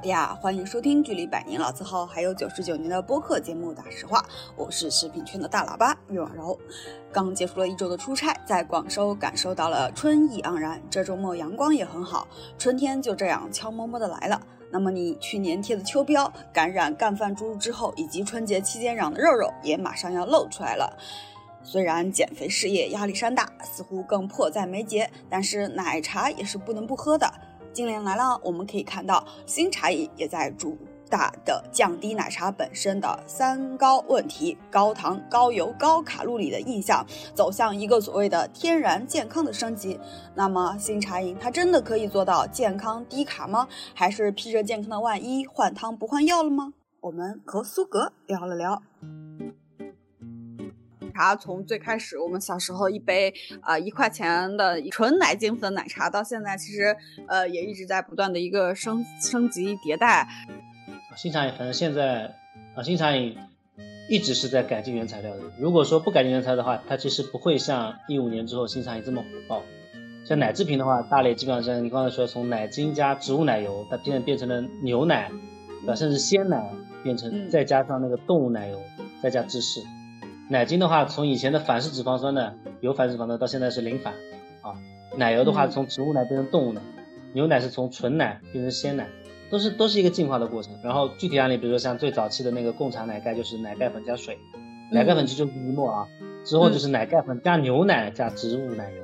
好呀，欢迎收听距离百年老字号还有九十九年的播客节目《大实话》，我是食品圈的大喇叭岳婉柔。刚结束了一周的出差，在广州感受到了春意盎然，这周末阳光也很好，春天就这样悄摸摸的来了。那么你去年贴的秋膘、感染干饭猪之后，以及春节期间长的肉肉也马上要露出来了。虽然减肥事业压力山大，似乎更迫在眉睫，但是奶茶也是不能不喝的。近年来呢，我们可以看到新茶饮也在主。打的降低奶茶本身的三高问题：高糖、高油、高卡路里的印象，走向一个所谓的天然健康的升级。那么新茶饮它真的可以做到健康低卡吗？还是披着健康的外衣换汤不换药了吗？我们和苏格聊了聊。茶从最开始我们小时候一杯啊一块钱的纯奶精粉奶茶，到现在其实呃也一直在不断的一个升升级迭代。新茶饮，反正现在啊，新茶饮一直是在改进原材料的。如果说不改进原材料的话，它其实不会像一五年之后新茶饮这么火爆。像奶制品的话，大类基本上像你刚才说，从奶精加植物奶油，它现在变成了牛奶，对吧？甚至鲜奶变成再加上那个动物奶油，再加芝士。奶精的话，从以前的反式脂肪酸呢有反式脂肪酸，到现在是零反啊。奶油的话，从植物奶变成动物奶，牛奶是从纯奶变成鲜奶。都是都是一个进化的过程，然后具体案例，比如说像最早期的那个贡茶奶盖，就是奶盖粉加水，奶盖粉其实就是一沫啊，之后就是奶盖粉加牛奶加植物奶油，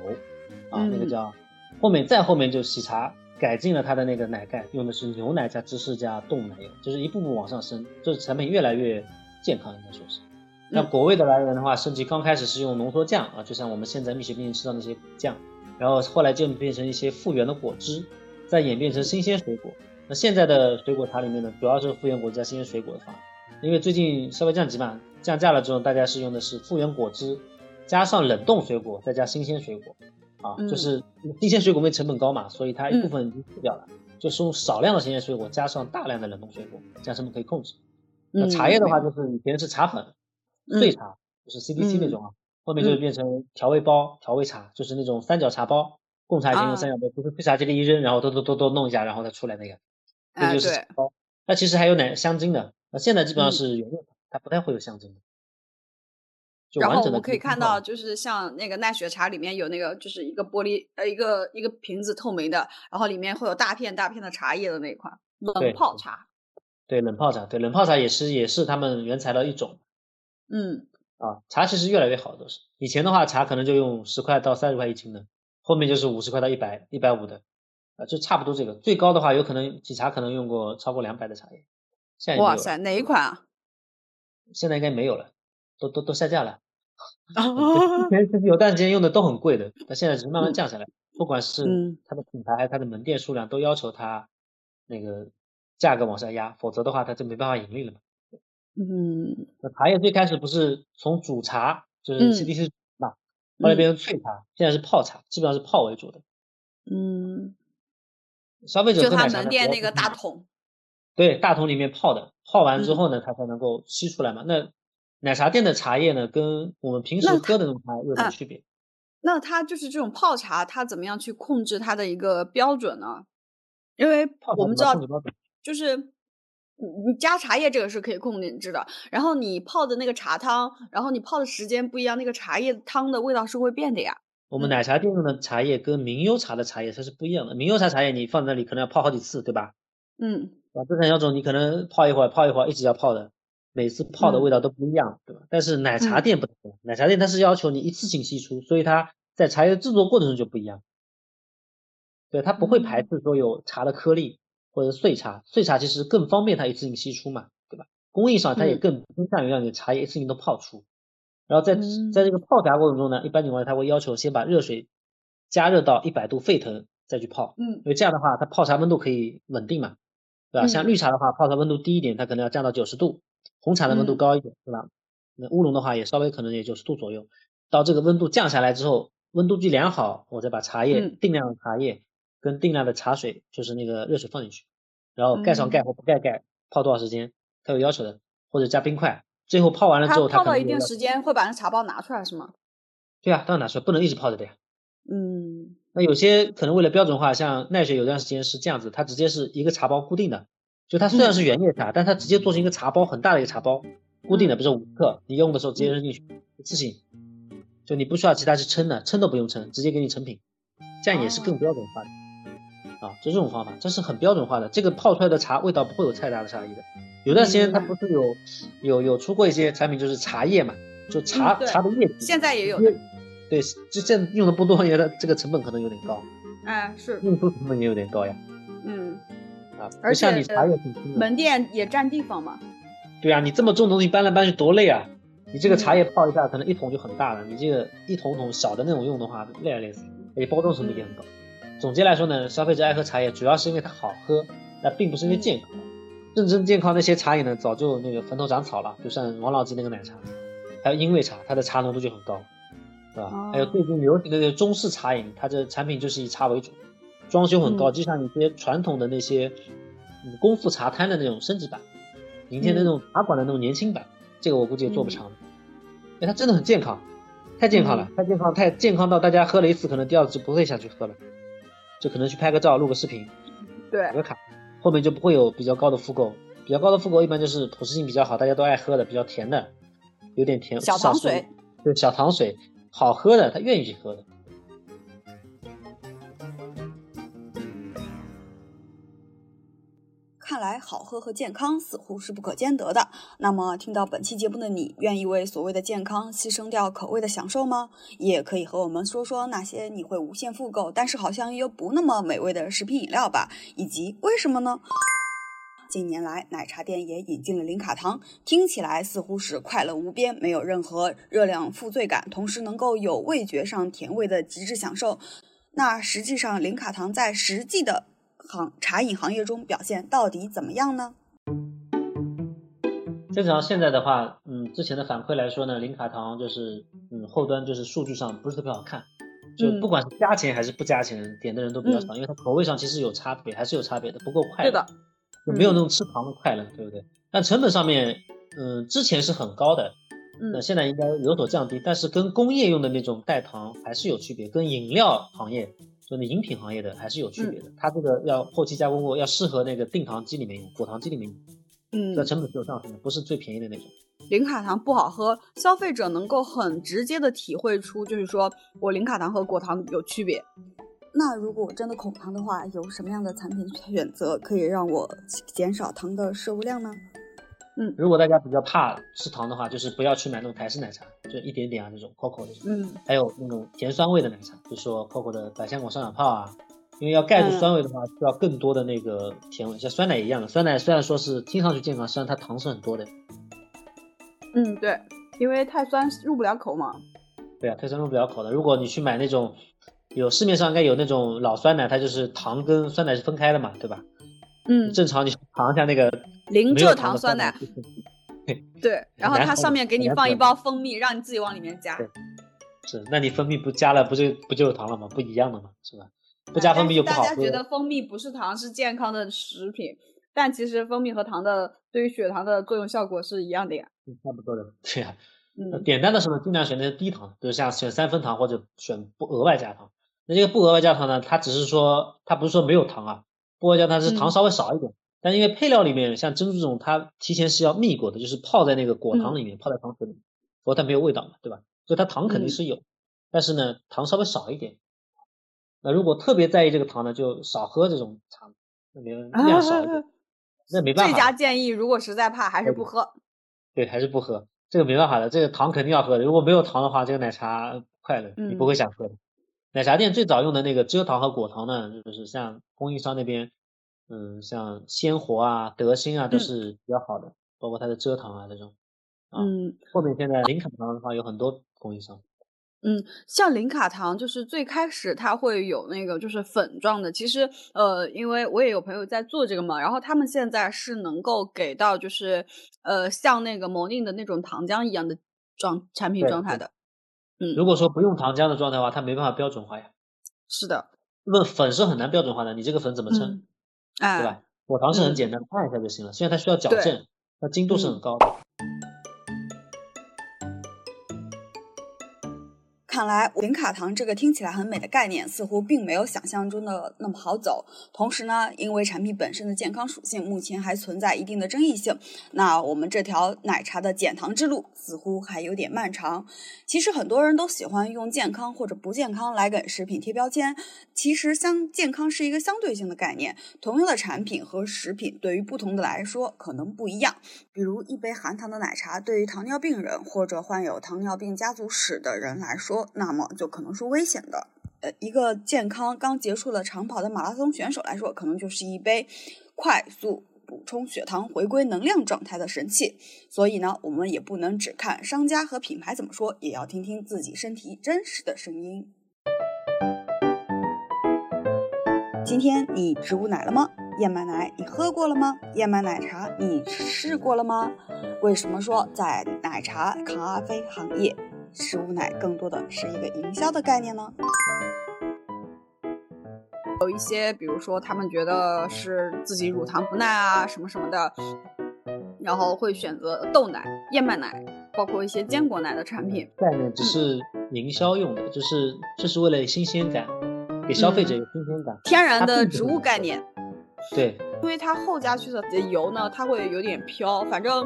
啊，那个叫后面再后面就喜茶改进了它的那个奶盖，用的是牛奶加芝士加动物奶油，就是一步步往上升，就是产品越来越健康，应该说是。那果味的来源的话，升级刚开始是用浓缩酱啊，就像我们现在蜜雪冰城吃到那些酱，然后后来就变成一些复原的果汁，再演变成新鲜水果。那现在的水果茶里面呢，主要是复原果汁加新鲜水果的方案，因为最近稍微降级嘛，降价了之后，大家是用的是复原果汁加上冷冻水果再加新鲜水果，啊，就是新鲜水果因为成本高嘛，所以它一部分已经去掉了，就是用少量的新鲜水果加上大量的冷冻水果，这样成本可以控制。那茶叶的话，就是以前是茶粉碎茶，就是 CDC 那种啊，后面就变成调味包调味茶，就是那种三角茶包，贡茶已经用三角杯，不是配茶机里一扔，然后都都都都弄一下，然后再出来那个。那就是茶包，那其实还有奶香精的，那现在基本上是原料它不太会有香精的。然后我们可以看到，就是像那个奈雪茶里面有那个，就是一个玻璃呃一个一个瓶子透明的，然后里面会有大片大片的茶叶的那一款冷泡茶。对冷泡茶，对冷泡茶也是也是他们原材料一种。嗯啊，茶其实越来越好都是，以前的话茶可能就用十块到三十块一斤的，后面就是五十块到一百一百五的。啊，就差不多这个，最高的话有可能几茶可能用过超过两百的茶叶，现在哇塞，哪一款啊？现在应该没有了，都都都下架了。之前其实有段时间用的都很贵的，但现在只是慢慢降下来。不管是它的品牌还是它的门店数量，都要求它那个价格往下压，否则的话它就没办法盈利了嘛。嗯。那茶叶最开始不是从煮茶，就是 CDC 嘛，后来变成萃茶，现在是泡茶，基本上是泡为主的。嗯。消费者就他门店那个大桶，对，大桶里面泡的，泡完之后呢，它才能够吸出来嘛。那奶茶店的茶叶呢，跟我们平时喝的那种茶有什么区别？那它就是这种泡茶，它怎么样去控制它的一个标准呢？因为我们知道，就是你加茶叶这个是可以控制的，然后你泡的那个茶汤，然后你泡的时间不一样，那个茶叶汤的味道是会变的呀。我们奶茶店用的茶叶跟名优茶的茶叶它是不一样的。名优茶茶叶你放在那里可能要泡好几次，对吧？嗯。啊，正常那种你可能泡一会儿，泡一会儿，一直要泡的，每次泡的味道都不一样，对吧？但是奶茶店不同，奶茶店它是要求你一次性吸出，所以它在茶叶制作过程中就不一样。对，它不会排斥说有茶的颗粒或者碎茶，碎茶其实更方便它一次性吸出嘛，对吧？工艺上它也更倾向于让你茶叶一次性都泡出。然后在在这个泡茶过程中呢，一般情况下它会要求先把热水加热到一百度沸腾再去泡，嗯，因为这样的话它泡茶温度可以稳定嘛，对吧？像绿茶的话泡茶温度低一点，它可能要降到九十度，红茶的温度高一点，对吧？那乌龙的话也稍微可能也九十度左右，到这个温度降下来之后，温度计量好，我再把茶叶嗯定量的茶叶跟定量的茶水，就是那个热水放进去，然后盖上盖嗯或不盖盖，泡多少时间，它有要求的，或者加冰块。最后泡完了之后，它泡到一定时间会把那茶包拿出来是吗？对啊，当然拿出来，不能一直泡着的呀。嗯那有些可能为了标准化，像奈雪有段时间是这样子，它直接是一个茶包固定的，就它虽然是原叶茶，但它直接做成一个茶包，很大的一个茶包，固定的，比如说五克，你用的时候直接扔进去，一次性，就你不需要其他去称的，称都不用称，直接给你成品，这样也是更标准化的。啊，就这种方法，这是很标准化的，这个泡出来的茶味道不会有太大的差异的。有段时间它不是有有有出过一些产品，就是茶叶嘛，就茶、嗯茶的叶体，现在也有对，就现在用的不多，也的这个成本可能有点高，哎是运输成本也有点高呀。嗯，啊，而不像且你茶叶挺轻的。门店也占地方嘛。对啊，你这么重的东西搬来搬去多累啊！你这个茶嗯叶泡一下，可能一桶就很大了，你这个一桶桶小的那种用的话，累啊累死，而且包装成本也很高。总结来说呢，消费者爱喝茶叶，主要是因为它好喝，那并不是因为健康。认真健康那些茶饮呢，早就那个坟头长草了，就像王老吉那个奶茶，还有英味茶，它的茶浓度就很高，对吧？哦还有最近流行的那个中式茶饮，它这产品就是以茶为主，装修很高，嗯就像一些传统的那些嗯功夫茶摊的那种升级版，明天的那种茶馆的那种年轻版，这个我估计也做不长的。哎，它真的很健康，太健康了，太健康，太健康到大家喝了一次，可能第二次就不会想去喝了，就可能去拍个照、录个视频、对打个卡，后面就不会有比较高的复购。比较高的复购一般就是普适性比较好，大家都爱喝的，比较甜的，有点甜，小糖水，对，小糖水，好喝的，他愿意去喝的。看来好喝和健康似乎是不可兼得的。那么，听到本期节目的你，愿意为所谓的健康牺牲掉口味的享受吗？也可以和我们说说那些你会无限复购，但是好像又不那么美味的食品饮料吧，以及为什么呢？近年来，奶茶店也引进了零卡糖，听起来似乎是快乐无边，没有任何热量负罪感，同时能够有味觉上甜味的极致享受。那实际上，零卡糖在实际的行茶饮行业中表现到底怎么样呢？正常现在的话，嗯，之前的反馈来说呢，零卡糖就是，嗯，后端就是数据上不是特别好看，就嗯不管是加钱还是不加钱，点的人都比较少，因为它口味上其实有差别，还是有差别的，不够快乐。对的，就没有那种吃糖的快乐，对不对？但成本上面，嗯，之前是很高的，那嗯现在应该有所降低，但是跟工业用的那种代糖还是有区别，跟饮料行业，就那饮品行业的还是有区别的。它这个要后期加工过，要适合那个定糖机里面用，果糖机里面用，嗯这成本是有上升的，不是最便宜的那种。零卡糖不好喝，消费者能够很直接的体会出，就是说我零卡糖和果糖有区别。那如果我真的恐糖的话，有什么样的产品选择可以让我减少糖的摄入量呢？如果大家比较怕吃糖的话，就是不要去买那种台式奶茶，就一点点啊那种 COCO 那种，嗯还有那种甜酸味的奶茶，比如说 COCO 的百香果酸奶泡啊。因为要盖住酸味的话，需要更多的那个甜味，像酸奶一样的。酸奶虽然说是听上去健康，实际上它糖是很多的。嗯，对，因为太酸入不了口嘛。对啊，太酸入不了口的。如果你去买那种，有市面上应该有那种老酸奶，它就是糖跟酸奶是分开的嘛，对吧？嗯，正常你尝一下那个零蔗糖酸奶，就是 对，然后它上面给你放一包蜂蜜，让你自己往里面加。是，那你蜂蜜不加了，不就不就有糖了吗？不一样的嘛，是吧？不加蜂蜜就不好喝大家。觉得蜂蜜不是糖，是健康的食品，但其实蜂蜜和糖的对于血糖的作用效果是一样的呀。嗯差不多的，对呀、那嗯点单的时候，尽量选那些低糖的，比如像选三分糖或者选不额外加糖。那这个不额外加糖呢，它只是说它不是说没有糖啊，不额外加糖是糖嗯稍微少一点，但因为配料里面像珍珠这种，它提前是要蜜过的，就是泡在那个果糖里面，泡在糖水里面，否则它没有味道嘛，对吧？所以它糖肯定嗯是有，但是呢，糖稍微少一点。那如果特别在意这个糖呢，就少喝这种茶，那没量少一点，那没办法最法。佳建议，如果实在怕，还是不喝。对，还是不喝，这个没办法的，这个糖肯定要喝的。如果没有糖的话，这个奶茶不快乐，你不会想喝的。奶茶店最早用的那个蔗糖和果糖呢，就是像供应商那边，嗯，像鲜活啊、德兴啊都嗯是比较好的，包括它的蔗糖啊这种。啊嗯后面现在零卡糖的话有很多供应商，嗯，像零卡糖，就是最开始它会有那个就是粉状的。其实呃，因为我也有朋友在做这个嘛，然后他们现在是能够给到就是呃像那个某宁的那种糖浆一样的状产品状态的。嗯，如果说不用糖浆的状态的话，它没办法标准化呀。是的，不，粉是很难标准化的，你这个粉怎么称？嗯，对吧？果糖是很简单，按一下就行了。虽然它需要矫正，它精度是很高的。看来零卡糖这个听起来很美的概念，似乎并没有想象中的那么好走。同时呢，因为产品本身的健康属性目前还存在一定的争议性，那我们这条奶茶的减糖之路似乎还有点漫长。其实很多人都喜欢用健康或者不健康来给食品贴标签，其实相健康是一个相对性的概念，同样的产品和食品对于不同的来说可能不一样。比如一杯含糖的奶茶，对于糖尿病人或者患有糖尿病家族史的人来说，那么就可能是危险的。呃，一个健康刚结束了长跑的马拉松选手来说，可能就是一杯快速补充血糖、回归能量状态的神器。所以呢，我们也不能只看商家和品牌怎么说，也要听听自己身体真实的声音。今天你植物奶了吗？燕麦奶你喝过了吗？燕麦奶茶你试过了吗？为什么说在奶茶咖啡行业？食物奶更多的是一个营销的概念呢。有一些，比如说他们觉得是自己乳糖不耐啊，什么什么的，然后会选择豆奶、燕麦奶，包括一些坚果奶的产品。概念只是营销用的，就是这是为了新鲜感，给消费者有新鲜感。天然的植物概念。对，因为它后加去的油呢，它会有点飘，反正。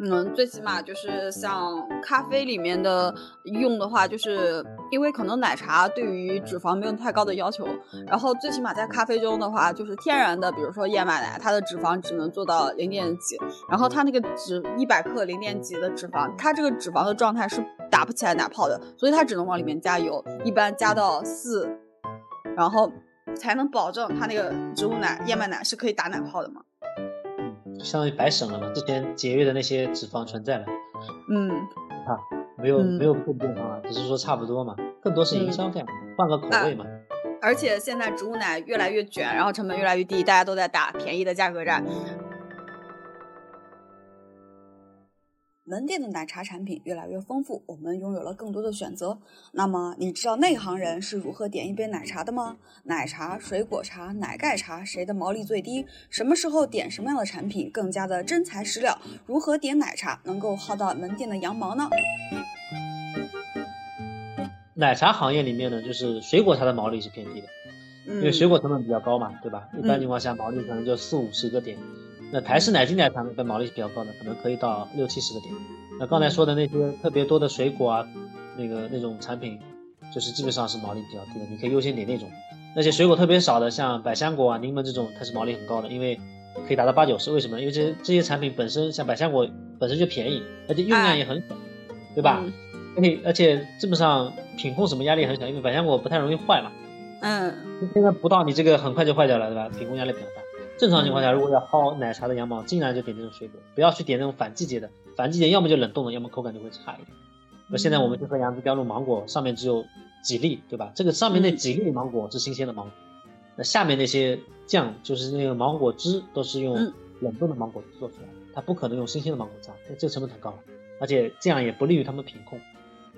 嗯，最起码就是像咖啡里面的用的话，就是因为可能奶茶对于脂肪没有太高的要求，然后最起码在咖啡中的话，就是天然的，比如说燕麦奶，它的脂肪只能做到零点几，然后它那个脂一百克零点几的脂肪，它这个脂肪的状态是打不起来奶泡的，所以它只能往里面加油，一般加到四，然后才能保证它那个植物奶燕麦奶是可以打奶泡的嘛。相当于白省了嘛？之前节约的那些脂肪存在了，嗯，啊，没有没有更健康啊，只是说差不多嘛，更多是营销概念，换个口味嘛。而且现在植物奶越来越卷，然后成本越来越低，大家都在打便宜的价格战。门店的奶茶产品越来越丰富，我们拥有了更多的选择。那么，你知道内行人是如何点一杯奶茶的吗？奶茶、水果茶、奶盖茶，谁的毛利最低？什么时候点什么样的产品更加的真材实料？如何点奶茶能够薅到门店的羊毛呢？奶茶行业里面呢，就是水果茶的毛利是偏低的，因为水果成本比较高嘛，对吧？一般情况下毛利可能就四五十个点。那台式奶精奶茶的毛利是比较高的，可能可以到六七十个点。那刚才说的那些特别多的水果啊，那个那种产品，就是基本上是毛利比较低的，你可以优先点那种。那些水果特别少的，像百香果啊、柠檬这种，它是毛利很高的，因为可以达到八九十。为什么？因为这这些产品本身，像百香果本身就便宜，而且用量也很小，对吧？而且而且基本上品控什么压力很小，因为百香果不太容易坏嘛。嗯。现在不到你这个很快就坏掉了，对吧？品控压力比较大。正常情况下，如果要薅奶茶的羊毛，尽量就点这种水果，不要去点那种反季节的。反季节要么就冷冻的，要么口感就会差一点。那现在我们就喝杨枝甘露芒果，上面只有几粒，对吧？这个上面那几粒芒果是新鲜的芒果，那下面那些酱就是那个芒果汁，都是用冷冻的芒果做出来的，它不可能用新鲜的芒果榨，这个成本太高了，而且这样也不利于他们品控。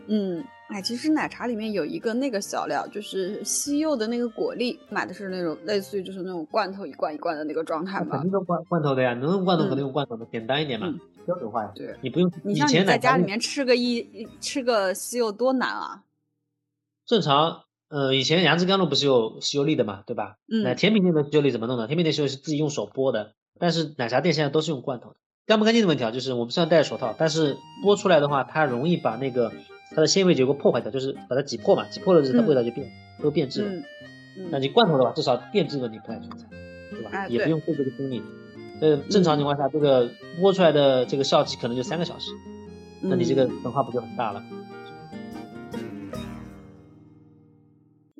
嗯，哎，其实奶茶里面有一个那个小料，就是西柚的那个果粒，买的是那种类似于就是那种罐头一罐一罐的那个状态吧。肯定用罐罐头的呀，能用罐头肯定用罐头的，简单一点嘛，标准化呀。对，你不用。你像你在家里面吃个一吃个西柚多难啊？正常，呃，以前杨枝甘露不是有西柚粒的嘛，对吧？嗯。那甜品店的西柚粒怎么弄的？甜品店西柚是自己用手剥的，但是奶茶店现在都是用罐头的。干不干净的问题啊，就是我们虽然戴着手套，但是剥出来的话，它容易把那个。它的纤维结构破坏掉，就是把它挤破嘛，挤破了之后它味道就变，都变质了。那你罐头的话，至少变质问题不太存在，对吧？也不用费这个精力。呃，正常情况下，这个剥出来的这个效期可能就三个小时，那你这个损耗不就很大了？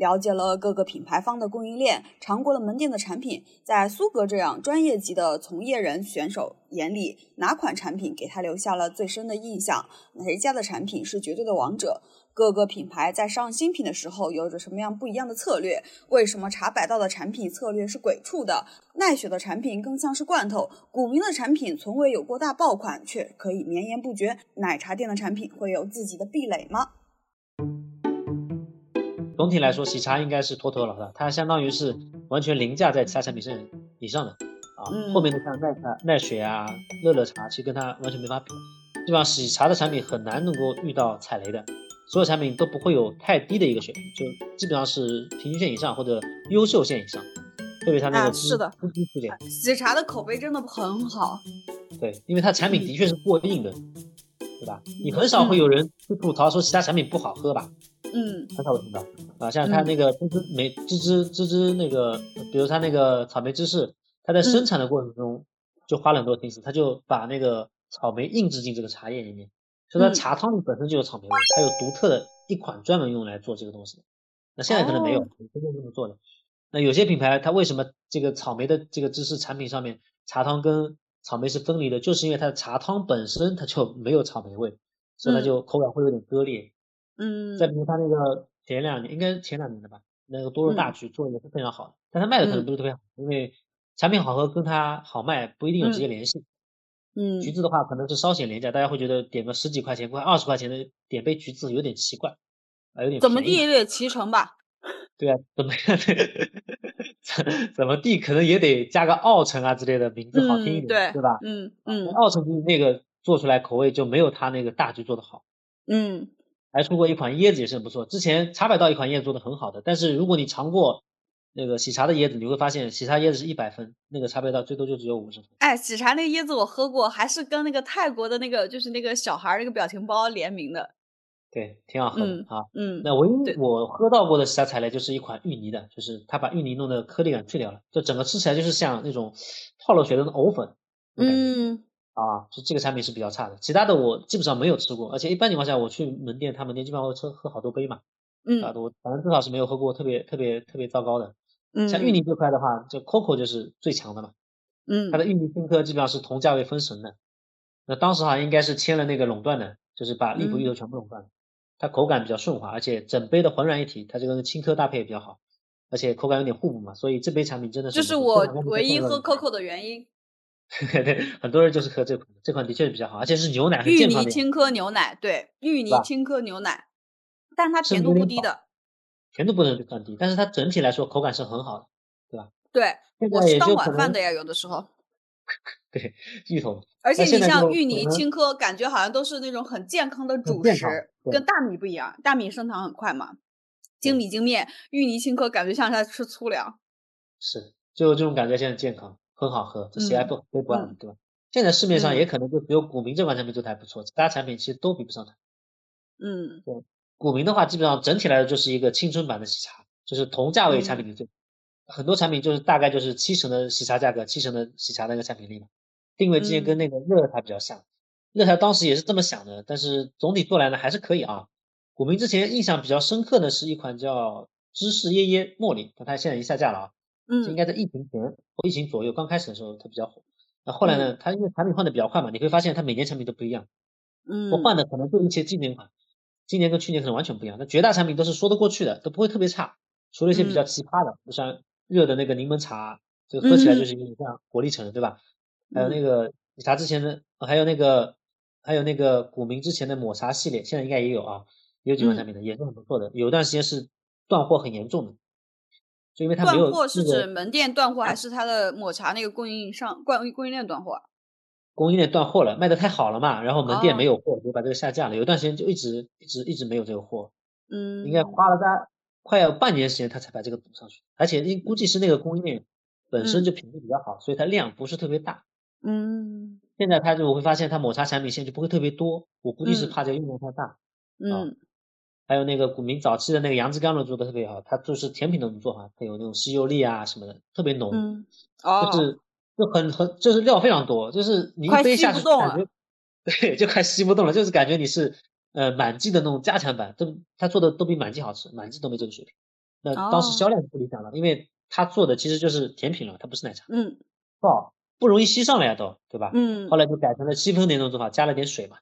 了解了各个品牌方的供应链，尝过了门店的产品，在苏格这样专业级的从业人选手眼里，哪款产品给他留下了最深的印象？哪家的产品是绝对的王者？各个品牌在上新品的时候有着什么样不一样的策略？为什么茶百道的产品策略是鬼畜的？奈雪的产品更像是罐头？古茗的产品从未有过大爆款，却可以绵延不绝？奶茶店的产品会有自己的壁垒吗？总体来说，喜茶应该是拖头老大，它相当于是完全凌驾在其他产品上以上的啊。后面的像奈茶、奈雪啊、乐乐茶，其实跟它完全没法比。基本上喜茶的产品很难能够遇到踩雷的，所有产品都不会有太低的一个水平，就基本上是平均线以上或者优秀线以上。特别它那个是的，喜茶的口碑真的很好。对，因为它产品的确是过硬的，对吧？你很少会有人去吐槽说其他产品不好喝吧？嗯，很少会听到啊。像它那个芝芝梅芝芝芝芝那个，比如它那个草莓芝士，它在生产的过程中就花了很多心思，它就把那个草莓印制进这个茶叶里面，所以它茶汤里本身就有草莓味，它有独特的一款专门用来做这个东西。那现在可能没有，真正这么做的。那有些品牌它为什么这个草莓的这个芝士产品上面茶汤跟草莓是分离的？就是因为它的茶汤本身它就没有草莓味，所以它就口感会有点割裂。嗯。再比如他那个前两年应该是前两年的吧，那个多肉大橘做的也是非常好的，但他卖的可能不是特别好，因为产品好喝跟它好卖不一定有直接联系。嗯。橘子的话可能是稍显廉价，大家会觉得点个十几块钱、快二十块钱的点杯橘子有点奇怪，啊有点。怎么地也得七成吧。对啊，怎么样？怎怎么地，可能也得加个奥城啊之类的名字好听一点，对吧？嗯嗯，奥城那个做出来口味就没有他那个大橘做的好。嗯，还出过一款椰子也是很不错。之前茶百道一款椰子做的很好的，但是如果你尝过那个喜茶的椰子，你会发现喜茶椰子是一百分，那个茶百道最多就只有五十分。哎，喜茶那个椰子我喝过，还是跟那个泰国的那个就是那个小孩那个表情包联名的。对，挺好喝的啊。嗯，那唯一我喝到过的喜茶材料就是一款芋泥的，就是它把芋泥弄的颗粒感去掉了，就整个吃起来就是像那种泡了水的藕粉。嗯，啊，就这个产品是比较差的。其他的我基本上没有吃过，而且一般情况下我去门店，他门店基本上会喝喝好多杯嘛。嗯，啊，我反正至少是没有喝过特别特别特别糟糕的。嗯，像芋泥这块的话，就 COCO 就是最强的嘛。嗯，它的芋泥青稞基本上是同价位封神的。那当时好像应该是签了那个垄断的，就是把荔浦芋头全部垄断了。它口感比较顺滑，而且整杯的浑然一体，它这个青稞搭配也比较好，而且口感有点互补嘛，所以这杯产品真的是。就是我唯一喝 COCO 的原因。对，很多人就是喝这款，这款的确是比较好，而且是牛奶，芋泥青稞牛奶，对，芋泥青稞牛奶，但它甜度不低的。甜度不能算低，但是它整体来说口感是很好的，对吧？对，我是当晚饭的呀，有的时候。对，芋头。而且你像芋泥、青稞，感觉好像都是那种很健康的主食，跟大米不一样。大米升糖很快嘛，精米精面，芋泥、青稞感觉像在吃粗粮。是，就这种感觉，现在健康，很好喝，这谁还不非不爱对吧？现在市面上也可能就只有古茗这款产品做的还不错，其他产品其实都比不上它。嗯，对，古茗的话，基本上整体来说就是一个青春版的喜茶，就是同价位产品里最。很多产品就是大概就是七成的喜茶价格，七成的喜茶那个产品力嘛。定位之前跟那个乐茶比较像，热茶当时也是这么想的，但是总体做来呢还是可以啊。古茗之前印象比较深刻的是一款叫芝士椰椰茉莉，但它现在已经下架了啊。嗯，应该在疫情前或疫情左右刚开始的时候它比较火。那后来呢，它因为产品换的比较快嘛，你会发现它每年产品都不一样。嗯，我换的可能就一些经典款，今年跟去年可能完全不一样。那绝大产品都是说得过去的，都不会特别差，除了一些比较奇葩的，就像。热的那个柠檬茶，这个喝起来就是有点像果粒橙，对吧？还有那个你茶之前的，还有那个，还有那个古茗之前的抹茶系列，现在应该也有啊，也有几款产品的也是很不错的。有一段时间是断货很严重的，就因为它没有。断货是指门店断货，还是它的抹茶那个供应商、供供应链断货？供应链断货了，卖的太好了嘛，然后门店没有货，就把这个下架了。有段时间就一直一直一直没有这个货，嗯，应该花了大。快要半年时间，他才把这个补上去，而且估计是那个供应链本身就品质比较好，所以它量不是特别大。嗯，现在他就我会发现他抹茶产品现在就不会特别多，我估计是怕这个用量太大。嗯，还有那个古茗早期的那个杨枝甘露做的特别好，它就是甜品的做法，它有那种西柚粒啊什么的，特别浓。嗯，哦，就是就很很就是料非常多，就是你一杯下去感觉，对，就快吸不动了，就是感觉你是。呃，满记的那种加强版，都他做的都比满记好吃，满记都没这个水平。那当时销量是不理想了，因为他做的其实就是甜品了，它不是奶茶。嗯，不好，不容易吸上来呀，都对吧？嗯。后来就改成了七分那种做法，加了点水嘛。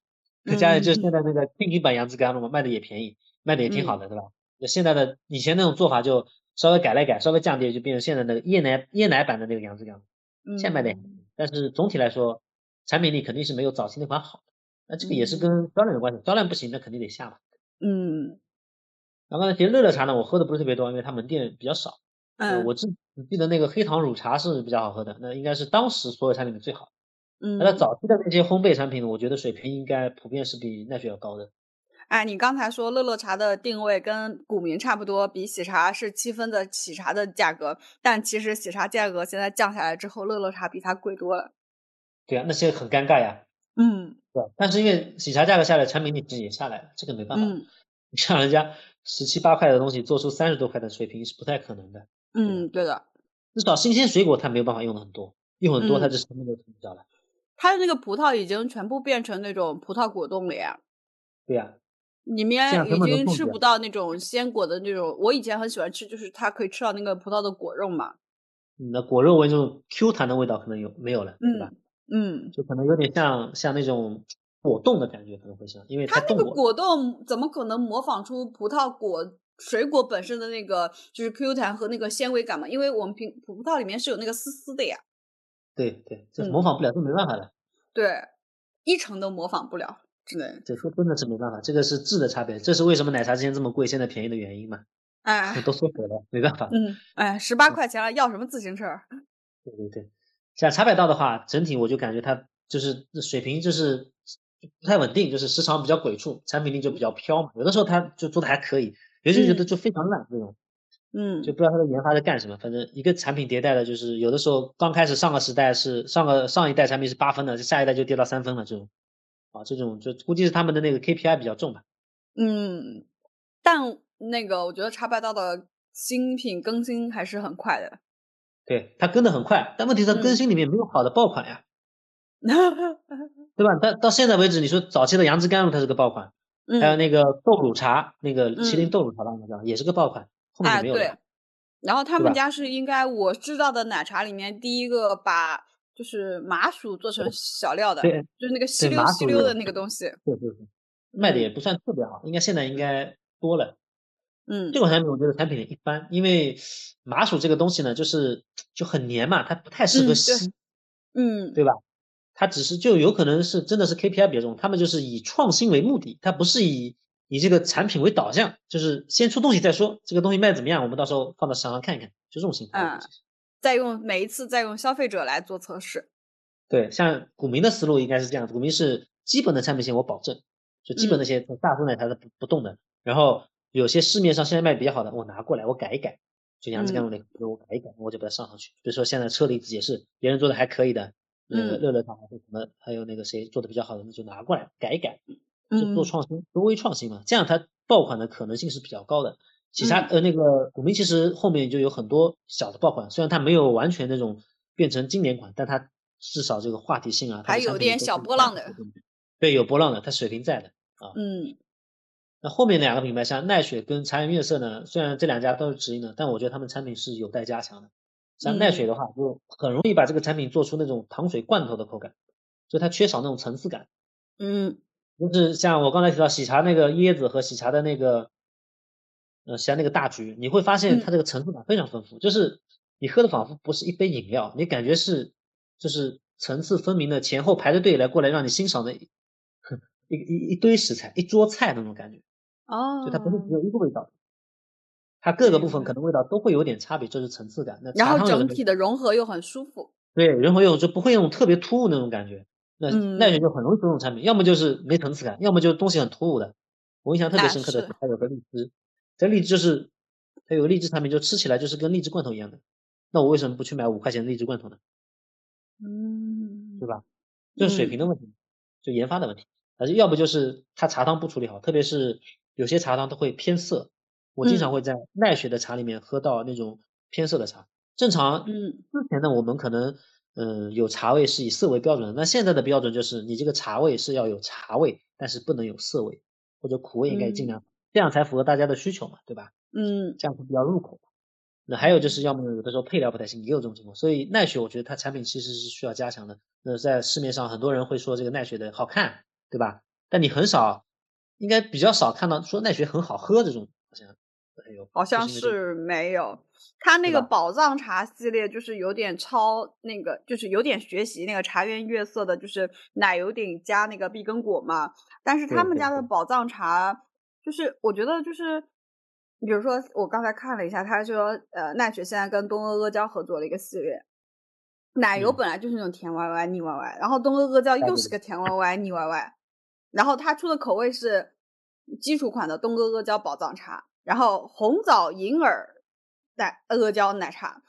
加了就现在那个定级版杨枝甘露嘛，卖的也便宜，卖的也挺好的，对吧？那现在的以前那种做法就稍微改了改，稍微降低，就变成现在那个椰奶椰奶版的那个杨枝甘露。嗯。现在卖的，但是总体来说，产品力肯定是没有早期那款好。那这个也是跟销量有关系，销量不行，那肯定得下嘛。嗯，然后呢，其实乐乐茶呢，我喝的不是特别多，因为它门店比较少。嗯，我记记得那个黑糖乳茶是比较好喝的，那应该是当时所有产品的最好。嗯，那早期的那些烘焙产品，我觉得水平应该普遍是比奈雪要高的。哎，你刚才说乐乐茶的定位跟古茗差不多，比喜茶是七分的喜茶的价格，但其实喜茶价格现在降下来之后，乐乐茶比它贵多了。对啊，那些很尴尬呀。嗯，对，但是因为喜茶价格下来，产品力其实也下来了，这个没办法。嗯，像人家十七八块的东西做出三十多块的水平是不太可能的。嗯，对的。至少新鲜水果它没有办法用的很多，用很多它就成本就成不了了。它的那个葡萄已经全部变成那种葡萄果冻了呀。对呀。里面已经吃不到那种鲜果的那种，我以前很喜欢吃，就是它可以吃到那个葡萄的果肉嘛。那果肉味这种 Q 弹的味道可能有没有了，对吧？嗯，就可能有点像像那种果冻的感觉，可能会像，因为它那个果冻怎么可能模仿出葡萄果水果本身的那个就是 Q 弹和那个纤维感嘛？因为我们平葡萄里面是有那个丝丝的呀。对对，这模仿不了，这没办法的。对，一成都模仿不了。只能这说真的是没办法，这个是质的差别，这是为什么奶茶之前这么贵，现在便宜的原因嘛？哎，都缩水了，没办法。嗯，哎，十八块钱了，要什么自行车？对对对，像茶百道的话，整体我就感觉它就是水平就是不太稳定，就是时长比较鬼畜，产品力就比较飘嘛。有的时候它就做的还可以，有些觉得就非常烂这种。嗯，就不知道它的研发在干什么。反正一个产品迭代的，就是有的时候刚开始上个时代是上个上一代产品是八分的，下一代就跌到三分了这种。啊，这种就估计是他们的那个 KPI 比较重吧。嗯，但那个我觉得茶百道的新品更新还是很快的。对，它更的很快，但问题是更新里面没有好的爆款呀，对吧？但到现在为止，你说早期的杨枝甘露它是个爆款，还有那个豆乳茶，那个麒麟豆乳茶吧，知道也是个爆款，后面没有了。然后他们家是应该我知道的奶茶里面第一个把。就是麻薯做成小料的，对，就是那个稀溜稀溜的那个东西。对对对，卖的也不算特别好，应该现在应该多了。嗯，这款产品我觉得产品一般，因为麻薯这个东西呢，就是就很黏嘛，它不太适合吸。嗯，对吧？它只是就有可能是真的是 KPI 比较重，他们就是以创新为目的，它不是以以这个产品为导向，就是先出东西再说，这个东西卖怎么样，我们到时候放到市场上看一看，就这种心态。再用每一次再用消费者来做测试，对，像股民的思路应该是这样子，股民是基本的产品线我保证，就基本那些大众奶茶是不不动的，然后有些市面上现在卖比较好的我拿过来我改一改，就杨枝甘露那个我改一改，我就把它上上去。比如说现在车厘子也是别人做的还可以的，那个乐乐茶或什么，还有那个谁做的比较好的，那就拿过来改一改，就做创新，多微创新嘛，这样它爆款的可能性是比较高的。喜茶呃，那个古茗其实后面就有很多小的爆款，虽然它没有完全那种变成经典款，但它至少这个话题性啊，还有点小波浪的。对，有波浪的，它水平在的啊。嗯。那后面两个品牌像奈雪跟茶颜悦色呢，虽然这两家都是直营的，但我觉得他们产品是有待加强的。像奈雪的话，就很容易把这个产品做出那种糖水罐头的口感，就它缺少那种层次感。嗯。就是像我刚才提到喜茶那个椰子和喜茶的那个。呃，像那个大橘，你会发现它这个层次感非常丰富，就是你喝的仿佛不是一杯饮料，你感觉是就是层次分明的前后排着队来过来让你欣赏的一一一堆食材，一桌菜那种感觉。哦，就它不是只有一个味道，它各个部分可能味道都会有点差别，这是层次感。那然后整体的融合又很舒服。对，融合又就不会那种特别突兀那种感觉。那奈雪就很容易出这种产品，要么就是没层次感，要么就是东西很突兀的。我印象特别深刻的还有个荔枝。这荔枝就是，它有个荔枝产品，就吃起来就是跟荔枝罐头一样的。那我为什么不去买五块钱的荔枝罐头呢？嗯，对吧？这是水平的问题，就研发的问题。而且要不就是它茶汤不处理好，特别是有些茶汤都会偏涩。我经常会在奈雪的茶里面喝到那种偏涩的茶。正常，嗯，之前呢我们可能，嗯，有茶味是以涩为标准的。那现在的标准就是你这个茶味是要有茶味，但是不能有涩味，或者苦味应该尽量。这样才符合大家的需求嘛，对吧？嗯，这样会比较入口。那还有就是，要么有的时候配料不太行，也有这种情况。所以奈雪，我觉得它产品其实是需要加强的。那在市面上，很多人会说这个奈雪的好看，对吧？但你很少，应该比较少看到说奈雪很好喝这种，好像没有，好像是没有。它那个宝藏茶系列就是有点超那个，就是有点学习那个茶颜悦色的，就是奶油顶加那个碧根果嘛。但是他们家的宝藏茶。就是我觉得，就是比如说，我刚才看了一下，他说，呃，奈雪现在跟东阿阿胶合作了一个系列，奶油嗯。本来就是那种甜歪歪、腻歪歪，然后东阿阿胶又是个甜歪歪、腻歪歪，然后他出的口味是基础款的东阿阿胶宝藏茶，然后红枣银耳奶阿胶奶茶，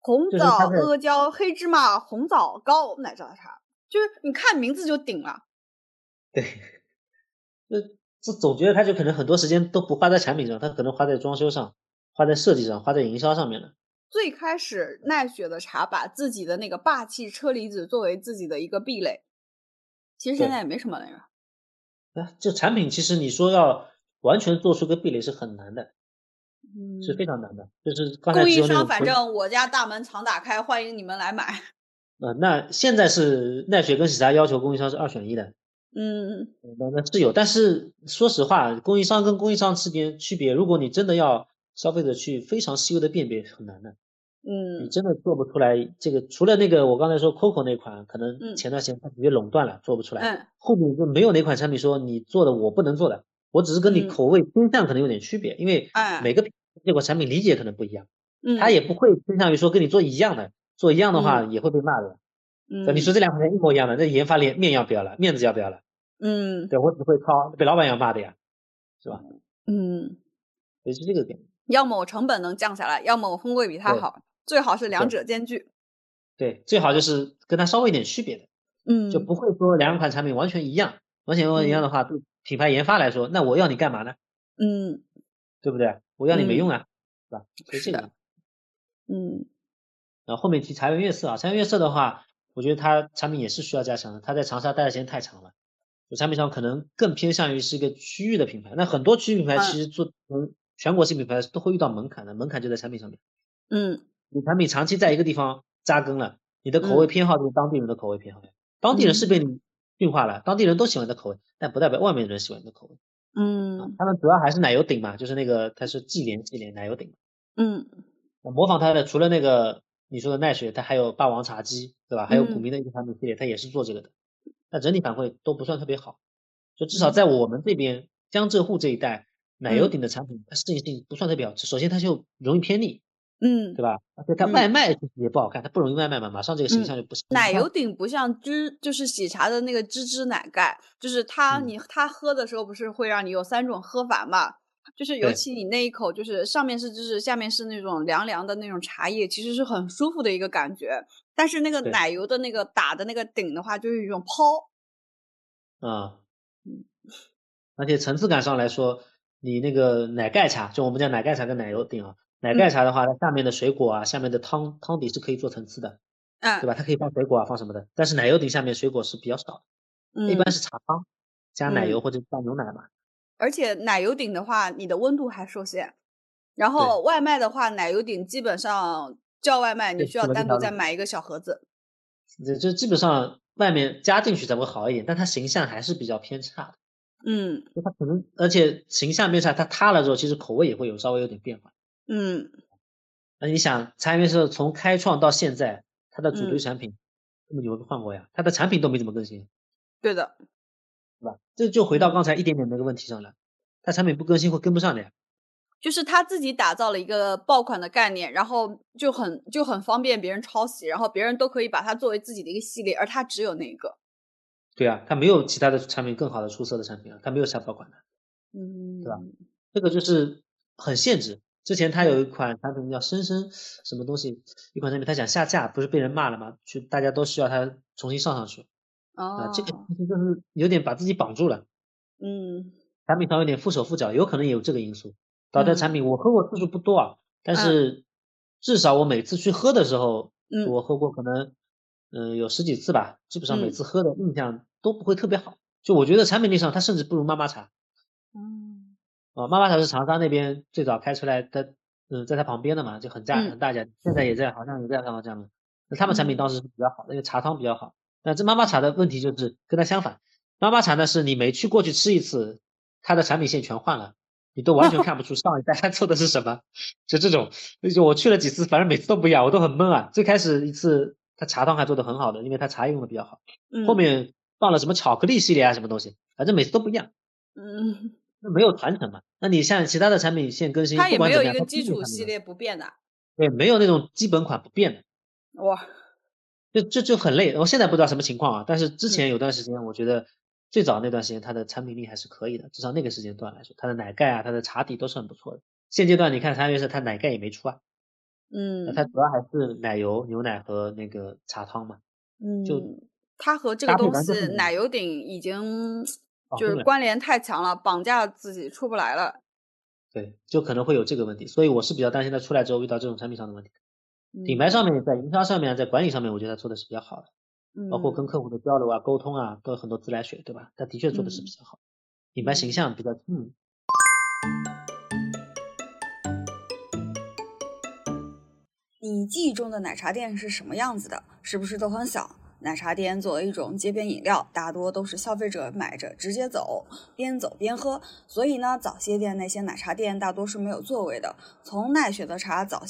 红枣阿胶黑芝麻红枣糕奶茶茶，就是你看名字就顶了。对，就这总觉得他就可能很多时间都不花在产品上，他可能花在装修上，花在设计上，花在营销上面了。最开始奈雪的茶把自己的那个霸气车厘子作为自己的一个壁垒，其实现在也没什么了呀。啊，这产品其实你说要完全做出个壁垒是很难的，嗯，是非常难的。就是供应商反正我家大门常打开，欢迎你们来买。呃，那现在是奈雪跟喜茶要求供应商是二选一的，嗯。那那是有，但是说实话，供应商跟供应商之间区别，如果你真的要消费者去非常细微的辨别，很难的。嗯。你嗯真的做不出来这个，除了那个我刚才说 COCO 那款，可嗯。能前段时间它直接垄断了，做不出来。嗯。后面就没有哪款产品说你做的我不能做的，我只是跟你嗯。口味偏向可能有点区别，因为哎每个这款产品理解可能不一样，嗯，他也不会偏向于说跟你做一样的，做一样的话嗯。也会被骂的。嗯，你说。这两款一模一样的，那研发脸面要不要了，面子要不要了？嗯对我只会抄，被老板要骂的呀，是吧？嗯，也是这个点。要么我成本能降下来，要么我风味比他好，最好是两者兼具。对，最好就是跟它稍微有点区别的，嗯，就不会说两款产品完全一样，完全一样的话，对品牌研发来说，那我要你干嘛呢？嗯对不对？我要你没用啊，是吧？所以是的这个。嗯然后后面提茶颜悦色啊，茶颜悦色的话，我觉得它产品也是需要加强的。它在长沙待的时间太长了，就产品上可能更偏向于是一个区域的品牌。那很多区域品牌嗯其实做嗯全国性品牌都会遇到门槛的，门槛就在产品上面。嗯你产品长期在一个地方扎根了，你的口味嗯偏好就是当地人的口味偏好呀。当地人是被你驯化了，当地人都喜欢你的口味，但不代表外面的人喜欢你的口味。嗯他们主要还是奶油顶嘛，就是那个它是纪莲系列奶油顶。嗯模仿它的除了那个你说的奈雪，它还有霸王茶姬，对吧？还有嗯古茗的一个产品系列，它也是做这个的。那整体反馈都不算特别好，就至少嗯在我们这边江浙沪这一带，奶油嗯顶的产品它适应性不算特别好。首先它就容易偏腻，嗯对，吧？而且它嗯外卖也不好看，它不容易外卖嘛，马上这个形象就不是。奶油顶不像芝，就是喜茶的那个芝芝奶盖，就是它嗯你它喝的时候不是会让你有三种喝法嘛？就是尤其你那一口，就是上面是芝士，下面是那种凉凉的那种茶叶，其实是很舒服的一个感觉。但是那个奶油的那个打的那个顶的话，就是一种泡。啊，嗯而且层次感上来说，你那个奶盖茶，就我们叫奶盖茶跟奶油顶啊，奶盖嗯茶的话，它下面的水果啊，下面的汤汤底是可以做层次的。嗯，对吧？它可以放水果啊，放什么的。但是奶油顶下面水果是比较少的，嗯，一般是茶汤加奶油嗯或者加牛奶嘛。而且奶油顶的话，你的温度还受限。然后外卖的话，奶油顶基本上叫外卖，你需要单独再买一个小盒子。这这基本上外面加进去才会好一点，但它形象还是比较偏差的。嗯就它可能，而且形象偏差，它塌了之后，其实口味也会有稍微有点变化。嗯那你想，茶园是从开创到现在，它的主嗯推产品根本就没换过呀，它的产品都没怎么更新，对的。对吧？这就回到刚才一点点那个问题上了，它产品不更新会跟不上的呀。就是他自己打造了一个爆款的概念，然后就很就很方便别人抄袭，然后别人都可以把它作为自己的一个系列，而他只有那一个。对啊，他没有其他的产品更好的出色的产品啊，他没有下爆款的。嗯，对吧这个就是很限制。之前他有一款产品叫深深什么东西，一款产品他想下架，不是被人骂了吗？去大家都需要他重新上上去啊，哦，这个其实就是有点把自己绑住了，嗯。产品上有点缚手缚脚，有可能也有这个因素，导致嗯。产品我喝过次数不多啊，但是至少我每次去喝的时候，嗯。我喝过可能嗯、呃有十几次吧，基本上每嗯。次喝的印象都不会特别好，就我觉得产品力上它甚至不如妈妈茶。嗯啊，妈妈茶是长沙那边最早开出来的，嗯，在它旁边的嘛，就很大嗯很大家，现在。也在，好像也在上这样的。那他们产品嗯。当时是比较好的，因为茶汤比较好。那这妈妈茶的问题就是跟它相反，妈妈茶呢是你每去过去吃一次，它的产品线全换了，你都完全 看不出上一代它做的是什么，就这种，就我去了几次，反正每次都不一样，我都很懵啊。最开始一次它茶汤还做的很好的，因为它茶叶用的比较好，嗯，后面放了什么巧克力系列啊什么东西，反正每次都不一样。嗯 那没有传承嘛？那你像其他的产品线更新，它也没有一个它基础系列不变的。对，没有那种基本款不变的。哇，就就就很累。我现在不知道什么情况啊，但是之前有段时间，我觉得最早那段时间它的产品力还是可以的，至少那个时间段来说，它的奶盖啊，它的茶底都是很不错的。现阶段你看三月是它奶盖也没出啊，嗯，它主要还是奶油、牛奶和那个茶汤嘛。嗯，就它和这个东西奶油顶已经就是关联太强了，绑架自己出不来了。对，就可能会有这个问题，所以我是比较担心它出来之后遇到这种产品上的问题。品牌上面，在营销上面，在管理上面，我觉得他做的是比较好的，包括跟客户的交流啊、沟通啊，都有很多自来水，对吧？他的确做的是比较好，品牌形象比较嗯。你记忆中的奶茶店是什么样子的？是不是都很小？奶茶店作为一种街边饮料，大多都是消费者买着直接走，边走边喝。所以呢，早些店那些奶茶店大多是没有座位的。从奈雪的茶早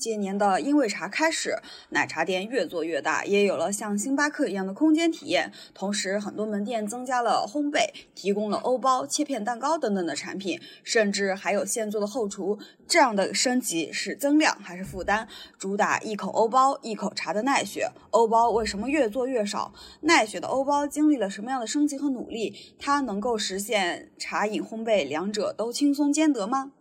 今年的因为茶开始，奶茶店越做越大，也有了像星巴克一样的空间体验。同时，很多门店增加了烘焙，提供了欧包、切片蛋糕等等的产品，甚至还有现做的后厨。这样的升级是增量还是负担？主打一口欧包、一口茶的奈雪，欧包为什么越做越少？奈雪的欧包经历了什么样的升级和努力？它能够实现茶饮烘焙两者都轻松兼得吗？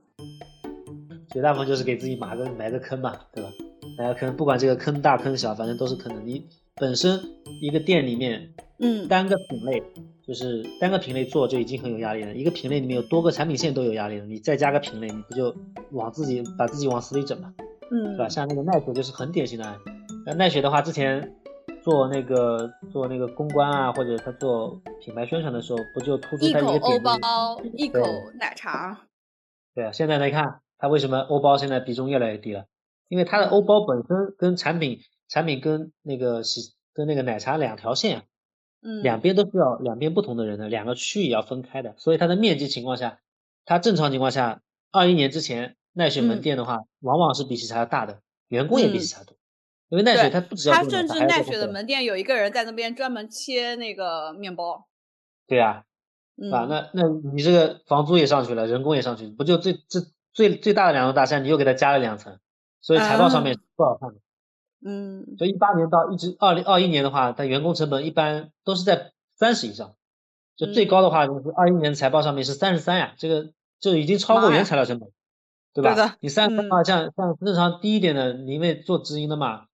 绝大部分就是给自己埋个埋个坑嘛，对吧？埋个坑，不管这个坑大坑小，反正都是坑的。你本身一个店里面，嗯，单个品类就是单个品类做就已经很有压力了。一个品类里面有多个产品线都有压力了，你再加个品类，你不就往自己把自己往死里整嘛？嗯，是吧？像那个奈雪就是很典型的案例。那奈雪的话，之前做那个做那个公关啊，或者他做品牌宣传的时候，不就突出他一口欧一个点？包，一口奶茶。对啊，现在来看。它为什么欧包现在比重越来越低了？因为它的欧包本身跟产品产品跟那个洗跟那个奶茶两条线，嗯，两边都是要两边不同的人的，两个区域要分开的，所以它的面积情况下，它正常情况下，二一年之前奈雪门店的话，往往是比喜茶要大的，员工也比喜茶多，因为奈雪它不只要它甚至奈雪的门店有一个人在那边专门切那个面包，对啊，啊，那那你这个房租也上去了，人工也上去，不就这这。最最大的两座大山，你又给它加了两层，所以财报上面不好看的。嗯，所以一八年到一直二零二一年的话，它员工成本一般都是在三十以上，就最高的话就是二一年财报上面是三十三呀，这个就已经超过原材料成本，对吧？你三十三的话，像像正常低一点的，你因为做直营的嘛，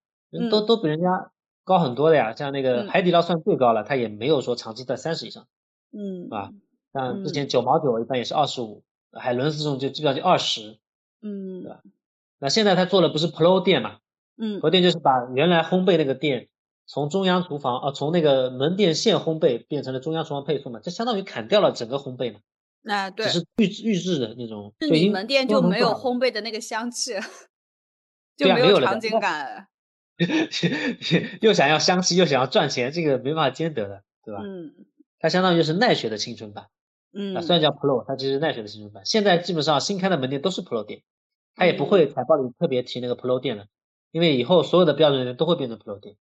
都都比人家高很多的呀。像那个海底捞算最高了，它也没有说长期在三十以上，嗯，啊，像之前九毛九一般也是二十五。海伦斯这种就基本上就二十，嗯，对吧？那现在他做的不是 Pro 店嘛？嗯，Pro 店就是把原来烘焙那个店从中央厨房啊，从那个门店现烘焙变成了中央厨房配送嘛，这相当于砍掉了整个烘焙嘛。那，对，只是预预制的那种。是你门店就没有烘焙的那个香气，就没有场景感。又想要香气，又想要赚钱，这个没办法兼得的，对吧？嗯，它相当于是奈雪的青春版。嗯，啊，虽然叫 Pro，它其实奈雪的青春版。现在基本上新开的门店都是 Pro 店，它也不会财报里特别提那个 Pro 店了，因为以后所有的标准店都会变成 Pro 店。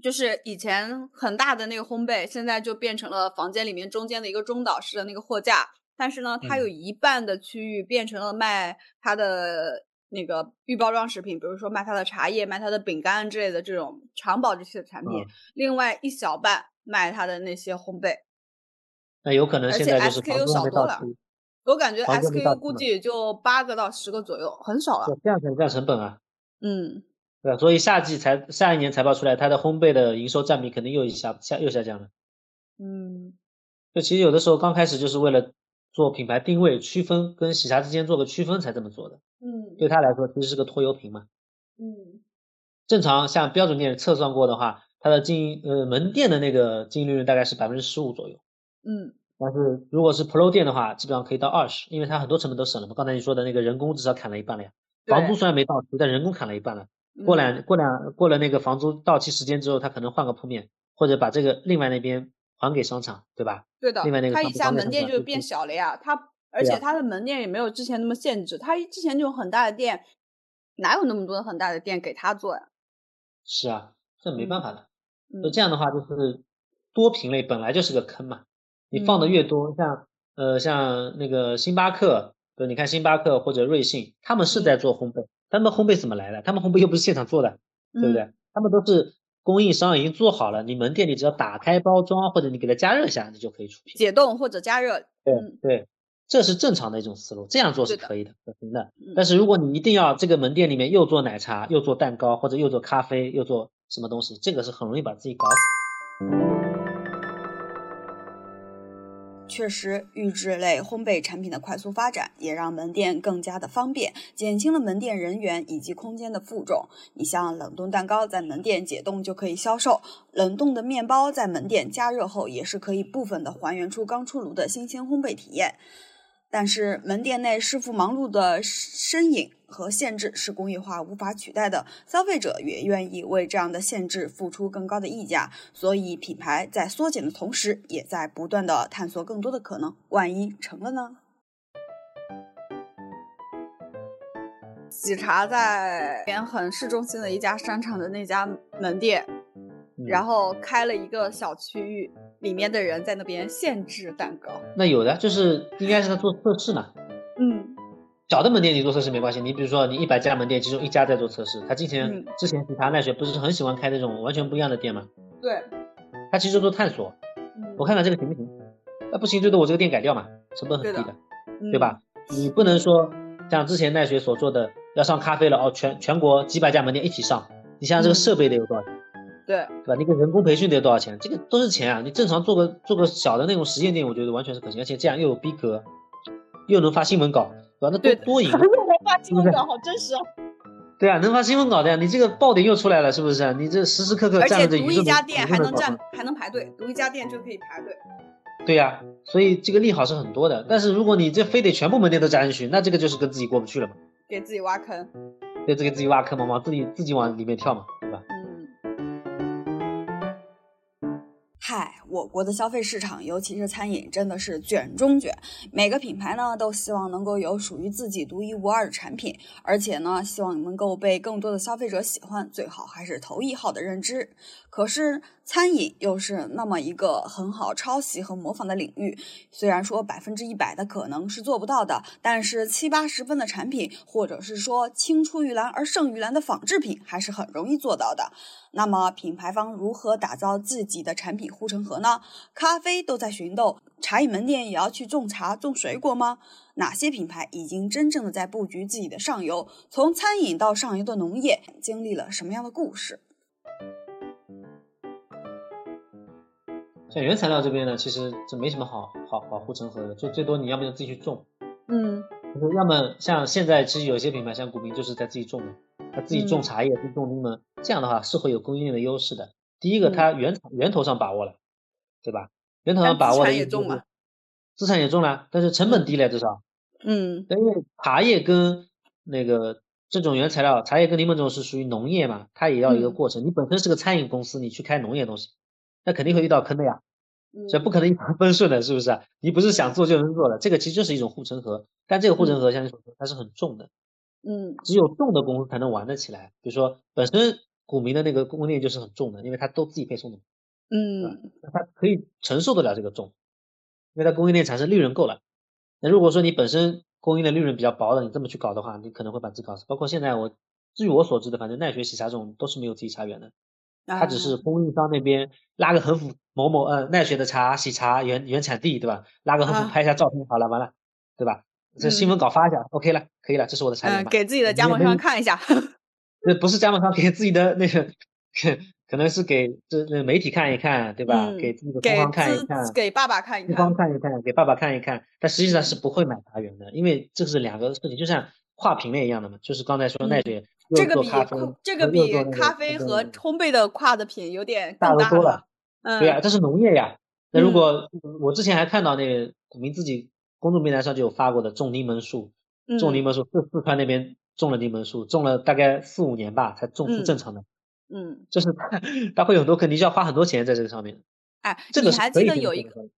就是以前很大的那个烘焙，现在就变成了房间里面中间的一个中岛式的那个货架，但是呢，它有一半的区域变成了卖它的那个预包装食品，比如说卖它的茶叶、卖它的饼干之类的这种长保质期的产品，另外一小半卖它的那些烘焙。那有可能现在就是房租少多了。我感觉 SKU 估计也就八个到十个左右，很少了。这样才降成本啊。嗯，对所以夏季才下一年财报出来，它的烘焙的营收占比肯定又下下又下降了。嗯，就其实有的时候刚开始就是为了做品牌定位区分，跟喜茶之间做个区分才这么做的。嗯，对他来说其实是个拖油瓶嘛。嗯，正常像标准店测算过的话，它的经营呃门店的那个净利润大概是百分之十五左右。嗯，但是如果是 Pro 店的话，基本上可以到二十，因为它很多成本都省了嘛。刚才你说的那个人工至少砍了一半了呀，房租虽然没到期，但人工砍了一半了。过两过两过了那个房租到期时间之后，他可能换个铺面，或者把这个另外那边还给商场，对吧？对的。另外那个他一家门店就变小了呀，他而且他的门店也没有之前那么限制，他之前这种很大的店，哪有那么多很大的店给他做呀？是啊，这没办法的。就这样的话，就是多品类本来就是个坑嘛。你放的越多，像呃，像那个星巴克，对你看星巴克或者瑞幸，他们是在做烘焙，他们烘焙怎么来的？他们烘焙又不是现场做的，对不对？他们都是供应商已经做好了，你门店里只要打开包装或者你给它加热一下，你就可以出品。解冻或者加热，对对，这是正常的一种思路，这样做是可以的，可行的。但是如果你一定要这个门店里面又做奶茶，又做蛋糕，或者又做咖啡，又做什么东西，这个是很容易把自己搞死。确实，预制类烘焙产品的快速发展，也让门店更加的方便，减轻了门店人员以及空间的负重。你像冷冻蛋糕，在门店解冻就可以销售；冷冻的面包在门店加热后，也是可以部分的还原出刚出炉的新鲜烘焙体验。但是门店内师傅忙碌的身影和限制是工业化无法取代的，消费者也愿意为这样的限制付出更高的溢价，所以品牌在缩减的同时，也在不断的探索更多的可能。万一成了呢？喜茶在连很市中心的一家商场的那家门店。然后开了一个小区域，里面的人在那边限制蛋糕。那有的就是应该是他做测试呢。嗯，小的门店你做测试没关系。你比如说你一百家门店，其中一家在做测试。他之前之前其他奈雪不是很喜欢开那种完全不一样的店吗？对。他其实做探索，我看看这个行不行？那不行，最多我这个店改掉嘛，成本很低的，对吧？你不能说像之前奈雪所做的，要上咖啡了哦，全全国几百家门店一起上，你想想这个设备得有多少钱？对，对吧？那个人工培训得多少钱？这个都是钱啊！你正常做个做个小的那种实验店，我觉得完全是可行，而且这样又有逼格，又能发新闻稿，对吧？那多多赢！又能发新闻稿，好真实啊！对啊，能发新闻稿的呀！你这个爆点又出来了，是不是？你这时时刻刻站着，独一家店还能站，还能排队，独一家店就可以排队。对呀，所以这个利好是很多的。但是如果你这非得全部门店都加进去，那这个就是跟自己过不去了嘛？给自己挖坑。对，这个自己挖坑嘛，往自己自己往里面跳嘛，嗨，我国的消费市场，尤其是餐饮，真的是卷中卷。每个品牌呢，都希望能够有属于自己独一无二的产品，而且呢，希望能够被更多的消费者喜欢，最好还是头一号的认知。可是。餐饮又是那么一个很好抄袭和模仿的领域，虽然说百分之一百的可能是做不到的，但是七八十分的产品，或者是说青出于蓝而胜于蓝的仿制品，还是很容易做到的。那么品牌方如何打造自己的产品护城河呢？咖啡都在寻豆，茶饮门店也要去种茶种水果吗？哪些品牌已经真正的在布局自己的上游？从餐饮到上游的农业，经历了什么样的故事？像原材料这边呢，其实这没什么好好好护城河的，就最多你要么就自己去种，嗯，要么像现在其实有些品牌像古茗就是在自己种的，他自己种茶叶，自己种柠檬，这样的话是会有供应链的优势的。第一个，它源源头上把握了，对吧？源头上把握了，也种了，资产也种了，但是成本低了至少，嗯，因为茶叶跟那个这种原材料，茶叶跟柠檬这种是属于农业嘛，它也要一个过程。你本身是个餐饮公司，你去开农业东西。那肯定会遇到坑的呀，所以不可能一帆风顺的，是不是？你不是想做就能做的，这个其实就是一种护城河。但这个护城河像你所说，它是很重的，嗯，只有重的公司才能玩得起来。比如说，本身股民的那个供应链就是很重的，因为它都自己配送的，嗯，那它可以承受得了这个重，因为它供应链产生利润够了。那如果说你本身供应链利润比较薄的，你这么去搞的话，你可能会把自己搞死。包括现在我，据我所知的，反正奈雪、喜茶这种都是没有自己茶园的。他只是供应商那边拉个横幅，某某呃奈雪的茶、喜茶原原产地，对吧？拉个横幅拍一下照片，好了，完了，对吧？这新闻稿发一下，OK 了，可以了，这是我的产品。给自己的加盟商看一下。这 不是加盟商，给自己的那个，可能是给这那媒体看一看，对吧？给自己的同行看一看，给爸爸看一看，同行看一看，给爸爸看一看。但实际上是不会买茶园的，因为这是两个事情，就像跨品类一样的嘛。就是刚才说奈雪。这个比这个比咖啡和烘焙的跨的品有点大的多了。嗯，对呀，这是农业呀。那如果我之前还看到那个股民自己公众平台上就有发过的种柠檬树，种柠檬树，四四川那边种了柠檬树，种了大概四五年吧才种出正常的。嗯，就是 它会有很多，肯定需要花很多钱在这个上面。哎，你还记得有一个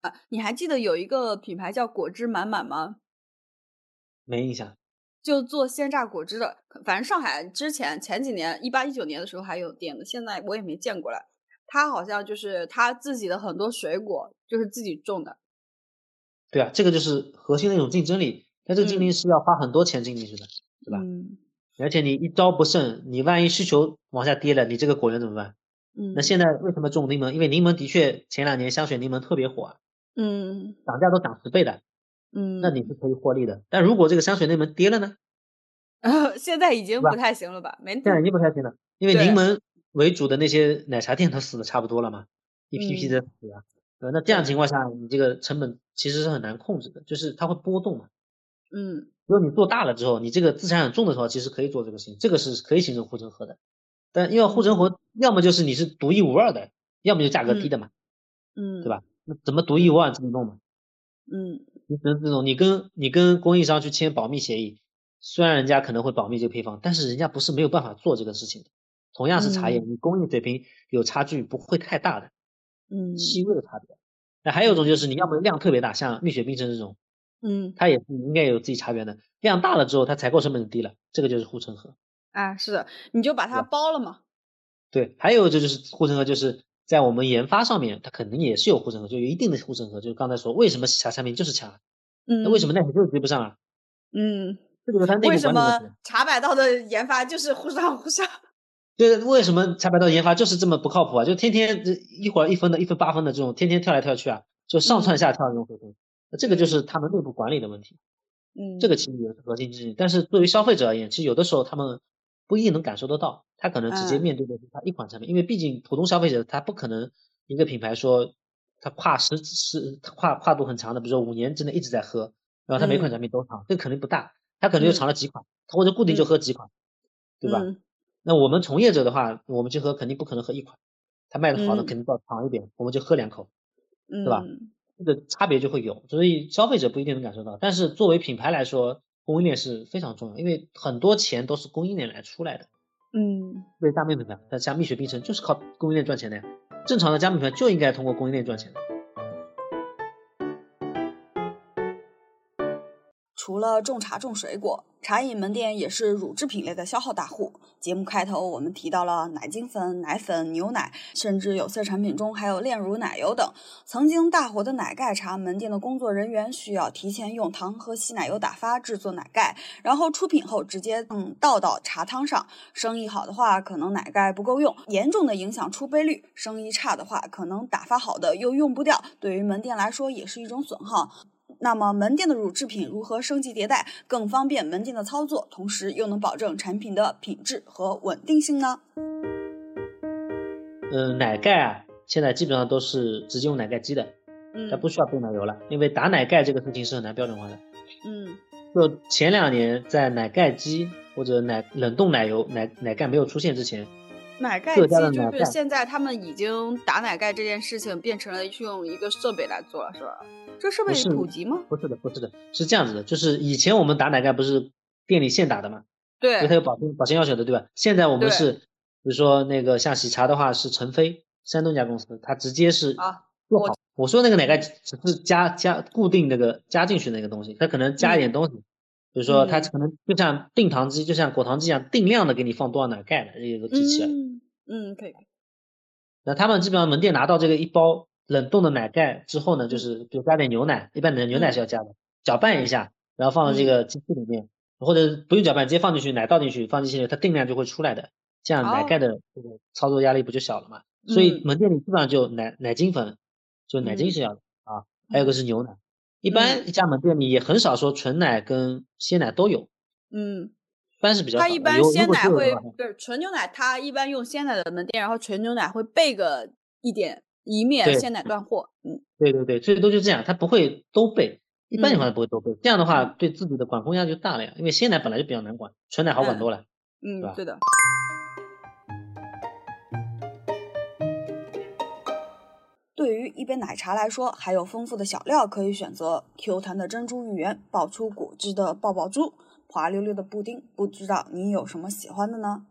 啊？你还记得有一个品牌叫果汁满满吗？没印象。就做鲜榨果汁的，反正上海之前前几年一八一九年的时候还有店的，现在我也没见过了。他好像就是他自己的很多水果就是自己种的，对啊，这个就是核心的一种竞争力。但这个竞争力是要花很多钱进进去的，对吧？嗯而且你一招不慎，你万一需求往下跌了，你这个果园怎么办？嗯，那现在为什么种柠檬？因为柠檬的确前两年香水柠檬特别火啊，嗯涨价都涨十倍的，嗯，那你是可以获利的。但如果这个香雪柠檬跌了呢？现在已经不太行了吧？没现在已经不太行了，因为柠檬为主的那些奶茶店都死的差不多了嘛，一批批的嗯死啊。呃，那这样情况下，你这个成本其实是很难控制的，就是它会波动嘛。嗯如果你做大了之后，你这个资产很重的时候，其实可以做这个事情，这个是可以形成护城河的。但因为护城河，要么就是你是独一无二的，要么就价格低的嘛，嗯，对？吧？那怎么独一无二这么弄嘛？嗯能这种，你跟你跟供应商去签保密协议，虽然人家可能会保密这个配方，但是人家不是没有办法做这个事情的。同样是茶叶，嗯你工艺水平有差距不会太大的，嗯细微的差别。那还有一种就是你要么量特别大，像蜜雪冰城这种，嗯它也是应该有自己茶园的，量大了之后它采购成本就低了，这个就是护城河。啊，是的，你就把它包了嘛。对，还有这就是护城河，就是在我们研发上面，它肯定也是有护城河，就有一定的护城河。就是刚才说，为什么茶产品就是强，嗯，那为什么奈雪就是追不上啊？嗯，这个是它内部为什么。茶百道的研发就是忽上忽下？就是为什么茶百道研发就是这么不靠谱啊？就天天这一会儿一分的，一分八分的这种，天天跳来跳去啊，就上窜下跳这种回程，那这个就是他们内部管理的问题。嗯，这个其实也是核心之一。但是对于消费者而言，其实有的时候他们不一定能感受得到，他可能直接嗯面对的是他一款产品，因为毕竟普通消费者他不可能一个品牌说他跨十十跨跨度很长的，比如说五年之内一直在喝，然后他每款嗯产品都尝，这个肯定不大，他可能就嗯尝了几款，他或者固定就嗯喝几款，对吧？嗯那我们从业者的话，我们去喝肯定不可能喝一款，他卖的好的嗯肯定要尝一点，我们就喝两口，对，吧这个差别就会有，所以消费者不一定能感受到。但是作为品牌来说，供应链是非常重要，因为很多钱都是供应链来出来的。嗯对大面品牌，但加蜜雪冰城就是靠供应链赚钱的呀。正常的家品牌就应该通过供应链赚钱的。除了种茶种水果，茶饮门店也是乳制品类的消耗大户。节目开头我们提到了奶精粉、奶粉、牛奶，甚至有色产品中还有炼乳奶油等。曾经大火的奶盖茶门店的工作人员需要提前用糖和稀奶油打发制作奶盖，然后出品后直接嗯倒到茶汤上。生意好的话，可能奶盖不够用，严重的影响出杯率；生意差的话，可能打发好的又用不掉，对于门店来说也是一种损耗。那么门店的乳制品如何升级迭代，更方便门店的操作，同时又能保证产品的品质和稳定性呢？嗯，奶盖啊，现在基本上都是直接用奶盖机的，嗯，它不需要备奶油了，因为打奶盖这个事情是很难标准化的。嗯就前两年在奶盖机或者奶冷冻奶油奶奶盖没有出现之前，奶盖机就是现在他们已经打奶盖这件事情变成了用一个设备来做了，是吧？这设备是普及吗？不是的，不是的，是这样子的，就是以前我们打奶盖不是店里现打的嘛，因为它，有保鲜保鲜要求的，对吧？现在我们是，比如说那个像喜茶的话是陈飞，山东一家公司，它直接是啊我做好。我说那个奶盖只是加加固定那个加进去那个东西，它可能加一点东西，比如说它嗯可能就像定糖机，就像果糖机一样，定量的给你放多少奶盖的有个机器。嗯嗯，可以，那他们基本上门店拿到这个一包冷冻的奶盖之后呢，就是比如加点牛奶，一般的牛奶是要加的，搅拌一下，然后放到这个机器里面，或者不用搅拌，直接放进去，奶倒进去，放进去，它定量就会出来的，这样奶盖的这个操作压力不就小了嘛？所以嗯门店里基本上就奶奶精粉，就奶精是要的啊，还有个是牛奶。一般一家门店里也很少说纯奶跟鲜奶都有，嗯，一般是比较少。它一般鲜奶会对纯牛奶，它一般用鲜奶的门店，然后纯牛奶会备个一点，以免鲜奶断货。嗯对对对，最多就这样，它不会都备，一般情况嗯下不会都备。这样的话，对自己的管控压力就大了呀，因为鲜奶本来就比较难管，纯奶好管嗯多了。嗯对的。一杯奶茶来说，还有丰富的小料可以选择，Q 弹的珍珠芋圆，爆出果汁的爆爆珠，滑溜溜的布丁。不知道你有什么喜欢的呢？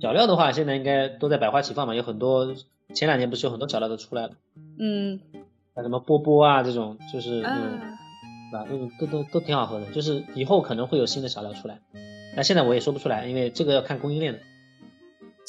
小料的话，现在应该都在百花齐放嘛，有很多前两年不是有很多小料都出来了，嗯像什么波波啊这种，就是那种，啊，对吧？那种都都都挺好喝的，就是以后可能会有新的小料出来，但现在我也说不出来，因为这个要看供应链的。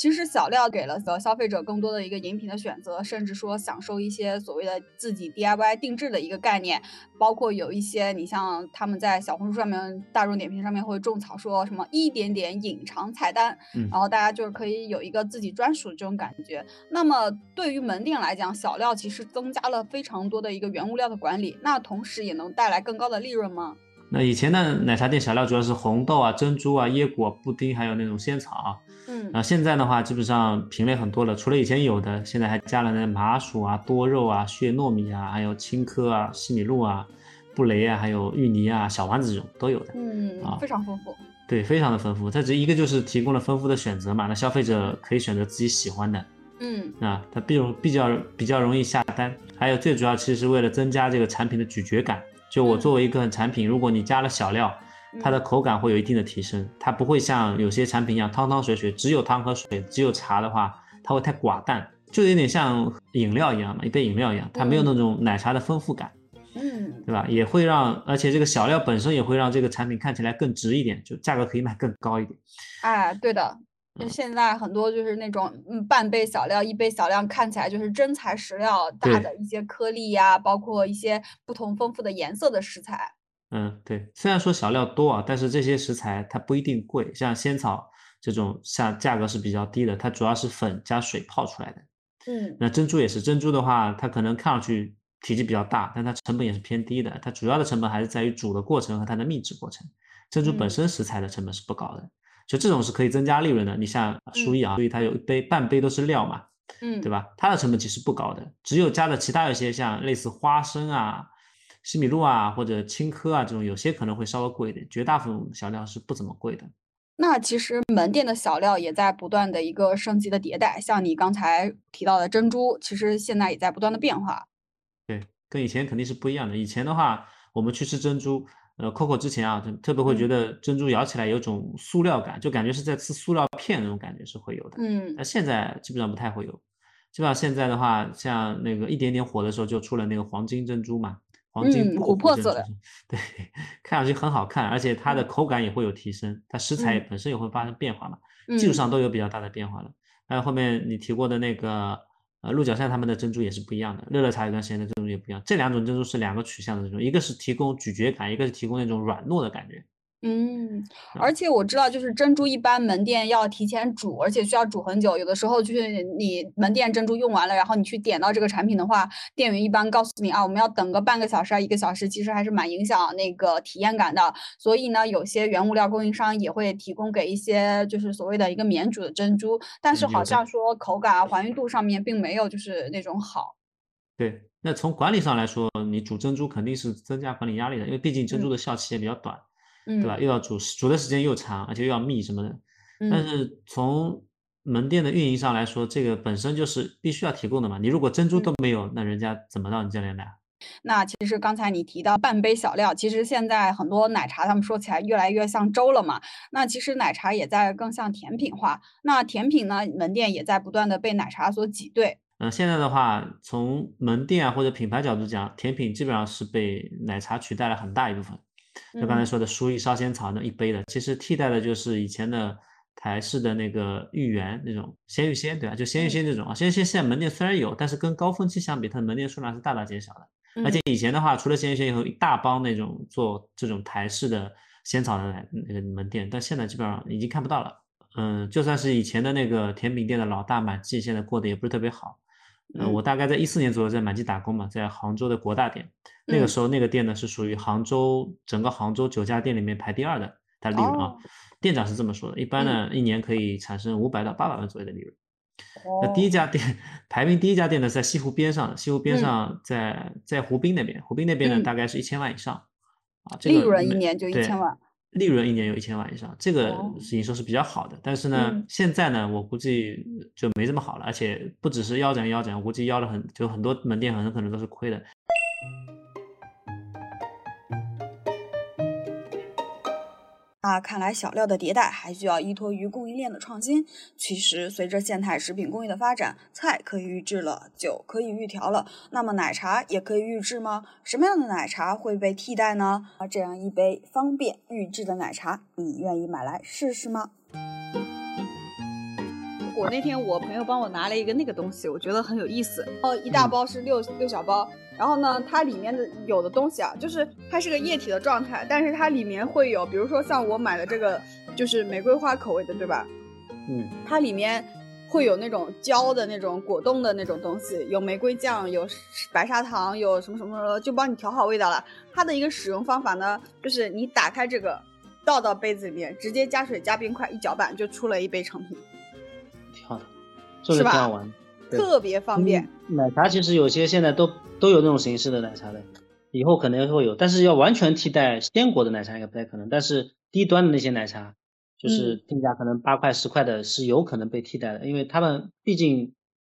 其实小料给了消费者更多的一个饮品的选择，甚至说享受一些所谓的自己 DIY 定制的一个概念，包括有一些你像他们在小红书上面、大众点评上面会种草说什么一点点隐藏菜单，然后大家就是可以有一个自己专属的这种感觉。那么对于门店来讲，小料其实增加了非常多的一个原物料的管理，那同时也能带来更高的利润吗？那以前的奶茶店小料主要是红豆啊、珍珠啊、椰果、布丁，还有那种仙草。嗯，啊，现在的话基本上品类很多了，除了以前有的，现在还加了那麻薯啊、多肉啊、血糯米啊，还有青稞啊、西米露啊、布雷啊，还有芋泥啊、小丸子这种都有的。嗯，啊，非常丰富。对，非常的丰富。它这一个就是提供了丰富的选择嘛，那消费者可以选择自己喜欢的。嗯，啊，它比容比较比较容易下单，还有最主要其实是为了增加这个产品的咀嚼感。就我作为一个产品，如果你加了小料，它的口感会有一定的提升，它不会像有些产品一样汤汤水水，只有汤和水，只有茶的话，它会太寡淡，就有点像饮料一样嘛，一杯饮料一样，它没有那种奶茶的丰富感，嗯，对吧？也会让，而且这个小料本身也会让这个产品看起来更值一点，就价格可以卖更高一点。哎，对的。就现在很多就是那种嗯半杯小料一杯小料，看起来就是真材实料，大的一些颗粒呀，包括一些不同丰富的颜色的食材。嗯，对，虽然说小料多啊，但是这些食材它不一定贵，像仙草这种，像价格是比较低的，它主要是粉加水泡出来的。嗯，那珍珠也是，珍珠的话，它可能看上去体积比较大，但它成本也是偏低的，它主要的成本还是在于煮的过程和它的秘制过程。珍珠本身食材的成本是不高的。就这种是可以增加利润的。你像舒逸啊，所以它有一杯半杯都是料嘛，嗯，对吧？它的成本其实不高的，只有加的其他一些像类似花生啊、西米露啊或者青稞啊这种，有些可能会稍微贵一点。绝大部分小料是不怎么贵的。那其实门店的小料也在不断的一个升级的迭代，像你刚才提到的珍珠，其实现在也在不断的变化。对，跟以前肯定是不一样的。以前的话，我们去吃珍珠。呃，Coco 之前啊，特别会觉得珍珠咬起来有种塑料感，就感觉是在吃塑料片那种感觉是会有的。嗯，那现在基本上不太会有，基本上现在的话，像那个一点点火的时候就出了那个黄金珍珠嘛，黄金琥珀色的，对，看上去很好看，而且它的口感也会有提升，它食材本身也会发生变化嘛，技术上都有比较大的变化了。还有后面你提过的那个。呃，鹿角山他们的珍珠也是不一样的，乐乐茶有段时间的珍珠也不一样，这两种珍珠是两个取向的珍珠，一个是提供咀嚼感，一个是提供那种软糯的感觉。嗯，而且我知道，就是珍珠一般门店要提前煮，而且需要煮很久。有的时候就是你门店珍珠用完了，然后你去点到这个产品的话，店员一般告诉你啊，我们要等个半个小时啊，一个小时，其实还是蛮影响那个体验感的。所以呢，有些原物料供应商也会提供给一些就是所谓的一个免煮的珍珠，但是好像说口感啊、还原度上面并没有就是那种好。对，那从管理上来说，你煮珍珠肯定是增加管理压力的，因为毕竟珍珠的效期也比较短。对吧？又要煮煮的时间又长，而且又要密什么的。但是从门店的运营上来说，这个本身就是必须要提供的嘛。你如果珍珠都没有，那人家怎么到你这里来？那其实刚才你提到半杯小料，其实现在很多奶茶他们说起来越来越像粥了嘛。那其实奶茶也在更像甜品化。那甜品呢，门店也在不断的被奶茶所挤兑。嗯，现在的话，从门店啊或者品牌角度讲，甜品基本上是被奶茶取代了很大一部分。就刚才说的舒逸烧仙草那一杯的，其实替代的就是以前的台式的那个芋圆那种鲜芋仙，对吧？就鲜芋仙这种啊，鲜芋仙现在门店虽然有，但是跟高峰期相比，它的门店数量是大大减少的。而且以前的话，除了鲜芋仙，以后一大帮那种做这种台式的仙草的那个门店，但现在基本上已经看不到了。嗯，就算是以前的那个甜品店的老大满记，现在过得也不是特别好。嗯，我大概在一四年左右在满记打工嘛，在杭州的国大店，那个时候那个店呢是属于杭州整个杭州九家店里面排第二的，它利润啊，店长是这么说的，一般呢一年可以产生五百到八百万左右的利润。那第一家店排名第一家店呢在西湖边上，西湖边上在在湖滨那边，湖滨那边呢大概是一千万以上，啊，这个利润一年就一千万。利润一年有一千万以上，这个营收是比较好的。但是呢，现在呢，我估计就没这么好了，而且不只是腰斩腰斩，我估计腰了很，就很多门店很可能都是亏的。啊，看来小料的迭代还需要依托于供应链的创新。其实，随着现代食品工业的发展，菜可以预制了，酒可以预调了，那么奶茶也可以预制吗？什么样的奶茶会被替代呢？啊，这样一杯方便预制的奶茶，你愿意买来试试吗？我那天我朋友帮我拿了一个那个东西，我觉得很有意思。哦，一大包是六六小包，然后呢，它里面的有的东西啊，就是它是个液体的状态，但是它里面会有，比如说像我买的这个，就是玫瑰花口味的，对吧？嗯，它里面会有那种胶的那种果冻的那种东西，有玫瑰酱，有白砂糖，有什么什么什么，就帮你调好味道了。它的一个使用方法呢，就是你打开这个，倒到杯子里面，直接加水加冰块一搅拌，就出了一杯成品。挺好的，做的挺好玩，特别方便。奶茶其实有些现在都都有那种形式的奶茶的，以后可能会有，但是要完全替代鲜果的奶茶应该不太可能。但是低端的那些奶茶，就是定价可能八块十块的，是有可能被替代的，因为他们毕竟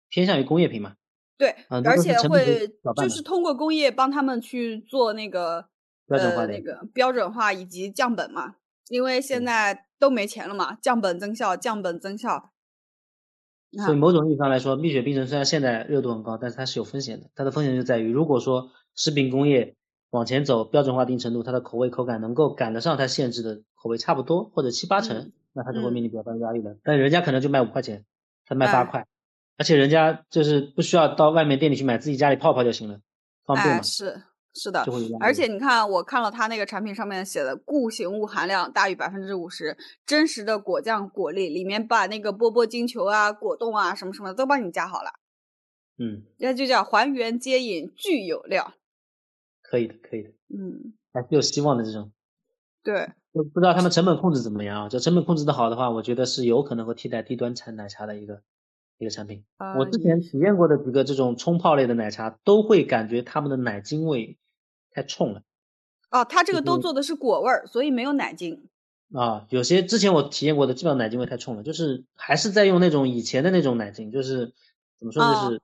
偏向于工业品嘛。对，而且会就是通过工业帮他们去做那个标准化那个标准化以及降本嘛，因为现在都没钱了嘛，降本增效，降本增效。所以某种意义上来说，蜜雪冰城虽然现在热度很高，但是它是有风险的。它的风险就在于，如果说食品工业往前走，标准化一定程度，它的口味口感能够赶得上它限制的口味差不多，或者七八成，那它就会面临比较大的压力了。但人家可能就卖五块钱，他卖八块，而且人家就是不需要到外面店里去买，自己家里泡泡就行了，方便嘛。是。是的，而且你看，我看了他那个产品上面写的固形物含量大于百分之五十，真实的果酱果粒，里面把那个波波晶球啊、果冻啊什么什么都帮你加好了。嗯，那就叫还原接饮具有料。可以的，可以的。嗯，还是有希望的这种。对。不不知道他们成本控制怎么样啊？就成本控制的好的话，我觉得是有可能会替代低端产奶茶的一个一个产品。我之前体验过的几个这种冲泡类的奶茶，都会感觉他们的奶精味。太冲了，哦，它这个都做的是果味儿，所以没有奶精啊。有些之前我体验过的，基本上奶精味太冲了，就是还是在用那种以前的那种奶精，就是怎么说，就是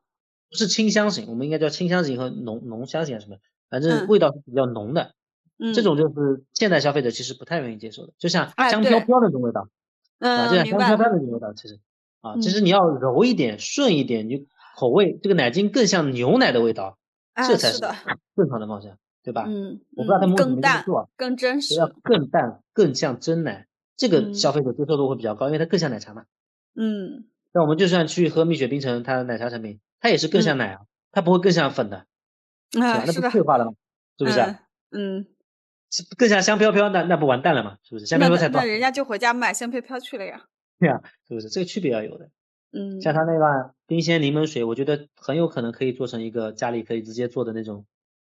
不是清香型，我们应该叫清香型和浓浓香型什么，反正味道是比较浓的。嗯，这种就是现代消费者其实不太愿意接受的，就像香飘飘那种味道，啊，就像香飘飘那种味道，其实啊，其实你要柔一点、顺一点，你口味这个奶精更像牛奶的味道，这才是正常的方向。对吧？嗯，我不知道他们更淡、更真实，要更淡、更像真奶，这个消费者接受度会比较高，因为它更像奶茶嘛。嗯，那我们就算去喝蜜雪冰城它的奶茶产品，它也是更像奶啊，它不会更像粉的，啊，那不退化了吗？是不是？嗯，更像香飘飘，那那不完蛋了吗？是不是？香飘飘才多，那人家就回家买香飘飘去了呀。对呀，是不是？这个区别要有的。嗯，像它那个冰鲜柠檬水，我觉得很有可能可以做成一个家里可以直接做的那种。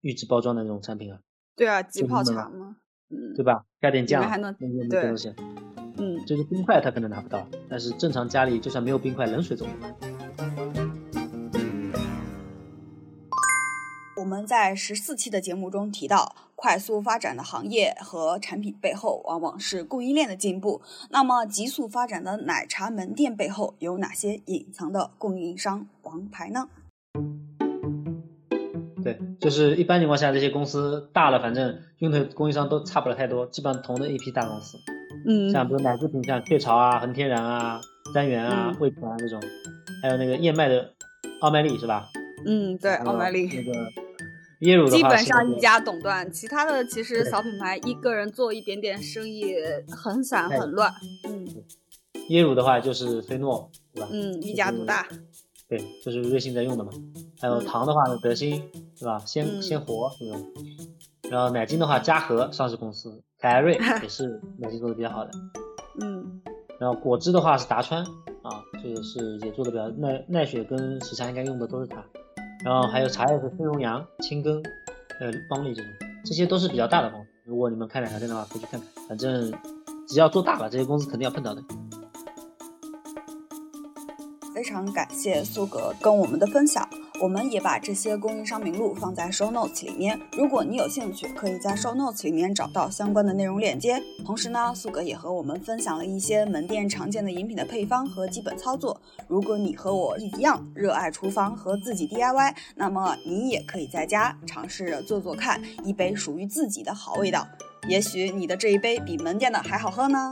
预制包装的那种产品啊，对啊，即泡茶嘛，嗯，对吧？加点酱，还能对东西，嗯，就是冰块它可能拿不到，但是正常家里就算没有冰块，冷水总能我们在十四期的节目中提到，快速发展的行业和产品背后往往是供应链的进步。那么，急速发展的奶茶门店背后有哪些隐藏的供应商王牌呢？对，就是一般情况下，这些公司大了，反正用的供应商都差不了太多，基本上同的一批大公司。嗯，像比如奶制品，像雀巢啊、恒天然啊、三元啊、味全啊这种，还有那个燕麦的奥麦丽是吧？嗯，对，奥麦丽。那个椰乳的基本上一家垄断，其他的其实小品牌一个人做一点点生意很散很乱。嗯，椰乳的话就是菲诺，对吧？嗯，一家独大。对，就是瑞幸在用的嘛。还有糖的话，德心，对吧？鲜鲜活这种。然后奶精的话，嘉禾上市公司，凯艾瑞 也是奶精做的比较好的。嗯。然后果汁的话是达川啊，这个是也做的比较奈奈雪跟喜茶应该用的都是它。然后还有茶叶是飞龙羊、青根，呃邦利这种，这些都是比较大的公司。如果你们开奶茶店的话，可以去看看。反正只要做大了，这些公司肯定要碰到的。非常感谢苏格跟我们的分享，我们也把这些供应商名录放在 show notes 里面。如果你有兴趣，可以在 show notes 里面找到相关的内容链接。同时呢，苏格也和我们分享了一些门店常见的饮品的配方和基本操作。如果你和我一样热爱厨房和自己 DIY，那么你也可以在家尝试着做做看，一杯属于自己的好味道。也许你的这一杯比门店的还好喝呢。